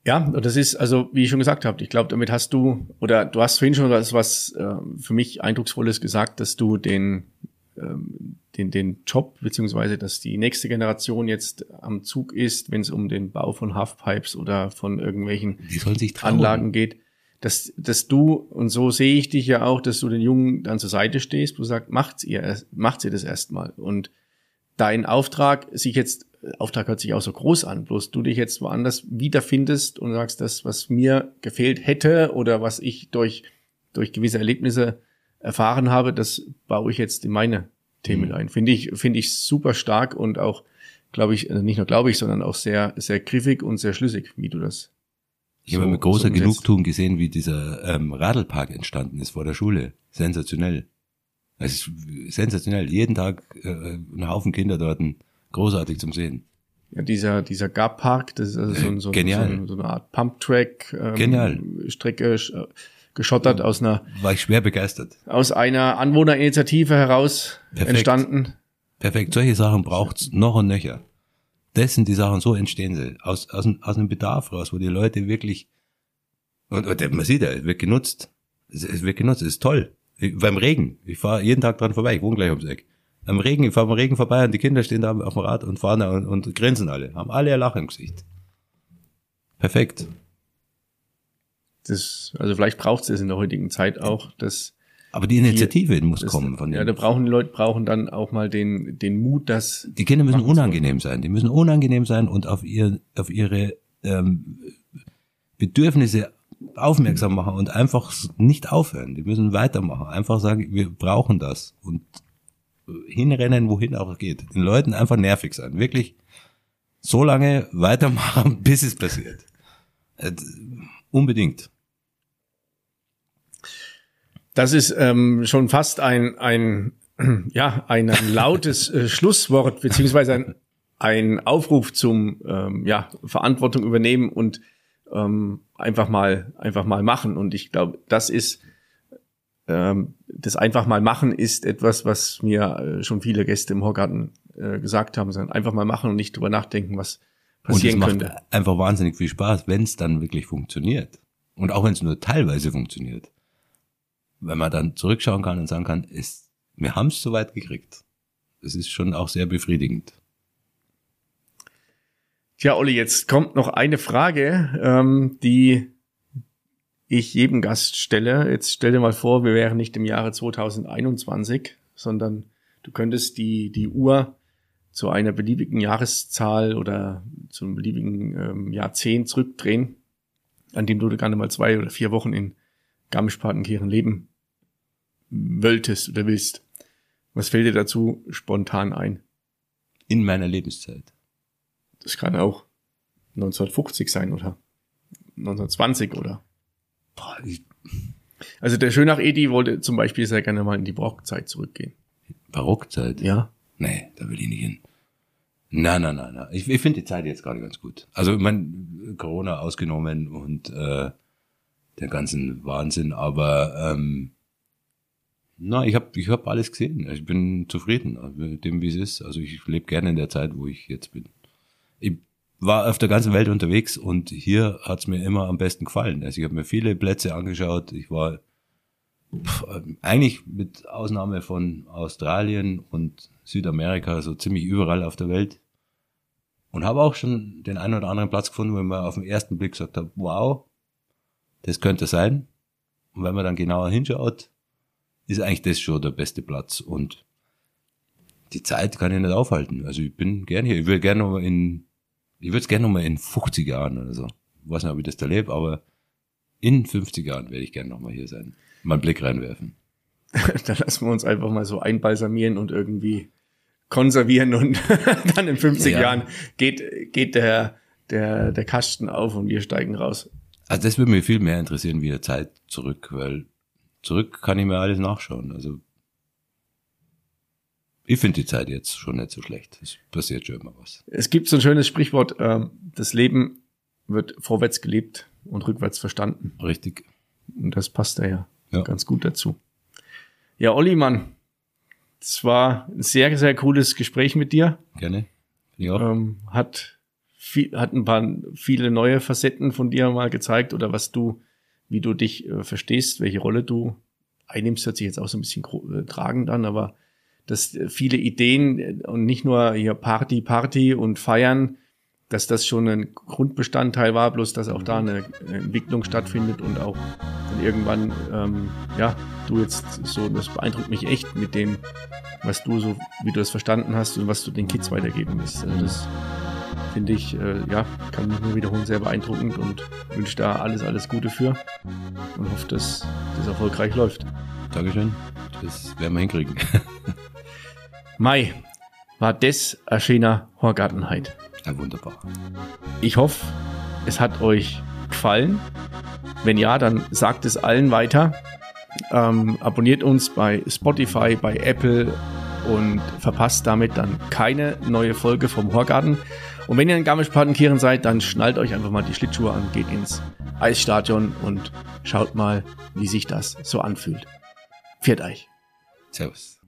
Ja, das ist, also wie ich schon gesagt habe, ich glaube, damit hast du, oder du hast vorhin schon was, was äh, für mich Eindrucksvolles gesagt, dass du den, ähm, den, den Job, beziehungsweise dass die nächste Generation jetzt am Zug ist, wenn es um den Bau von Halfpipes oder von irgendwelchen Anlagen geht, dass, dass du, und so sehe ich dich ja auch, dass du den Jungen dann zur Seite stehst, du sagst, macht's ihr, macht's ihr das erstmal. Und dein Auftrag, sich jetzt Auftrag hört sich auch so groß an, bloß du dich jetzt woanders wiederfindest und sagst, das, was mir gefehlt hätte oder was ich durch, durch gewisse Erlebnisse erfahren habe, das baue ich jetzt in meine Themen mhm. ein. Finde ich, finde ich super stark und auch, glaube ich, äh, nicht nur glaube ich, sondern auch sehr, sehr griffig und sehr schlüssig, wie du das. Ich so, habe mit großer so Genugtuung gesehen, wie dieser ähm, Radlpark entstanden ist vor der Schule. Sensationell. Es ist sensationell. Jeden Tag äh, ein Haufen Kinder dort großartig zum Sehen. Ja, dieser, dieser Gap-Park, das ist also so, so, Genial. so, so eine Art Pump-Track, ähm, Genial. Strecke äh, geschottert aus einer war ich schwer begeistert aus einer Anwohnerinitiative heraus Perfekt. entstanden. Perfekt, solche Sachen braucht's noch und nöcher. Das sind die Sachen, so entstehen sie. Aus, aus, aus einem Bedarf raus, wo die Leute wirklich, und, und man sieht ja, es wird genutzt. Es, es wird genutzt, es ist toll. Beim Regen, ich fahre jeden Tag dran vorbei, ich wohne gleich ums Eck am Regen, ich fahre am Regen vorbei und die Kinder stehen da auf dem Rad und fahren da und, und grinsen alle. Haben alle ein Lachen im Gesicht. Perfekt. Das, also vielleicht braucht es das in der heutigen Zeit auch, dass aber die Initiative die, muss das, kommen von denen. Ja, da brauchen die Leute brauchen dann auch mal den den Mut, dass die Kinder müssen unangenehm sein. Die müssen unangenehm sein und auf ihr auf ihre ähm, Bedürfnisse aufmerksam machen und einfach nicht aufhören. Die müssen weitermachen. Einfach sagen, wir brauchen das und hinrennen, wohin auch geht. Den Leuten einfach nervig sein. Wirklich so lange weitermachen, bis es passiert. Äh, unbedingt. Das ist ähm, schon fast ein, ein, ja, ein lautes äh, Schlusswort, beziehungsweise ein, ein Aufruf zum ähm, ja, Verantwortung übernehmen und ähm, einfach mal, einfach mal machen. Und ich glaube, das ist ähm, das einfach mal machen ist etwas, was mir äh, schon viele Gäste im Horgarten äh, gesagt haben, sondern einfach mal machen und nicht drüber nachdenken, was passieren und es könnte. Macht einfach wahnsinnig viel Spaß, wenn es dann wirklich funktioniert. Und auch wenn es nur teilweise funktioniert. Wenn man dann zurückschauen kann und sagen kann, ist, wir haben es soweit gekriegt. Das ist schon auch sehr befriedigend. Tja, Olli, jetzt kommt noch eine Frage, ähm, die ich jedem Gast stelle. Jetzt stell dir mal vor, wir wären nicht im Jahre 2021, sondern du könntest die, die Uhr zu einer beliebigen Jahreszahl oder zu einem beliebigen ähm, Jahrzehnt zurückdrehen, an dem du gerne mal zwei oder vier Wochen in Garmisch-Partenkirchen leben wolltest oder willst. Was fällt dir dazu spontan ein? In meiner Lebenszeit. Das kann auch 1950 sein oder 1920 oder Boah, ich also der Schönach Edi wollte zum Beispiel sehr gerne mal in die Barockzeit zurückgehen. Barockzeit? Ja. Nee, da will ich nicht hin. Nein, nein, nein, nein. Ich, ich finde die Zeit jetzt gerade ganz gut. Also, ich mein, Corona ausgenommen und äh, der ganzen Wahnsinn, aber ähm, na, ich habe ich hab alles gesehen. Ich bin zufrieden mit dem, wie es ist. Also ich lebe gerne in der Zeit, wo ich jetzt bin. Ich war auf der ganzen Welt unterwegs und hier hat's mir immer am besten gefallen. Also ich habe mir viele Plätze angeschaut. Ich war pff, eigentlich mit Ausnahme von Australien und Südamerika so ziemlich überall auf der Welt und habe auch schon den einen oder anderen Platz gefunden, wo man auf den ersten Blick gesagt hat, wow, das könnte sein. Und wenn man dann genauer hinschaut, ist eigentlich das schon der beste Platz. Und die Zeit kann ich nicht aufhalten. Also ich bin gern hier. Ich würde gerne noch in, ich würde es gerne noch mal in 50 Jahren oder so. Ich weiß nicht, ob ich das da lebe, aber in 50 Jahren werde ich gerne noch mal hier sein. Mal einen Blick reinwerfen. da lassen wir uns einfach mal so einbalsamieren und irgendwie konservieren und dann in 50 ja. Jahren geht, geht der, der, der Kasten auf und wir steigen raus. Also das würde mich viel mehr interessieren, wie der Zeit zurück, weil zurück kann ich mir alles nachschauen. Also ich finde die Zeit jetzt schon nicht so schlecht. Es passiert schon immer was. Es gibt so ein schönes Sprichwort, äh, das Leben wird vorwärts gelebt und rückwärts verstanden. Richtig. Und das passt da ja, ja. ganz gut dazu. Ja, Olli, Mann, es war ein sehr, sehr cooles Gespräch mit dir. Gerne. Ja. Ähm, hat, viel, hat ein paar viele neue Facetten von dir mal gezeigt oder was du, wie du dich äh, verstehst, welche Rolle du einnimmst, hört sich jetzt auch so ein bisschen äh, tragend an, aber dass viele Ideen äh, und nicht nur hier Party, Party und Feiern, dass das schon ein Grundbestandteil war, bloß dass auch da eine Entwicklung stattfindet und auch dann irgendwann, ähm, ja, du jetzt so, das beeindruckt mich echt mit dem, was du so, wie du das verstanden hast und was du den Kids weitergeben willst. Also das finde ich, äh, ja, kann mich nur wiederholen, sehr beeindruckend und wünsche da alles, alles Gute für und hoffe, dass das erfolgreich läuft. Dankeschön. Das werden wir hinkriegen. Mai war das erschöner Horgartenheit. Ja, wunderbar. Ich hoffe, es hat euch gefallen. Wenn ja, dann sagt es allen weiter. Ähm, abonniert uns bei Spotify, bei Apple und verpasst damit dann keine neue Folge vom Horgarten. Und wenn ihr in Garmisch-Partenkirchen seid, dann schnallt euch einfach mal die Schlittschuhe an, geht ins Eisstadion und schaut mal, wie sich das so anfühlt. Viert euch. Servus.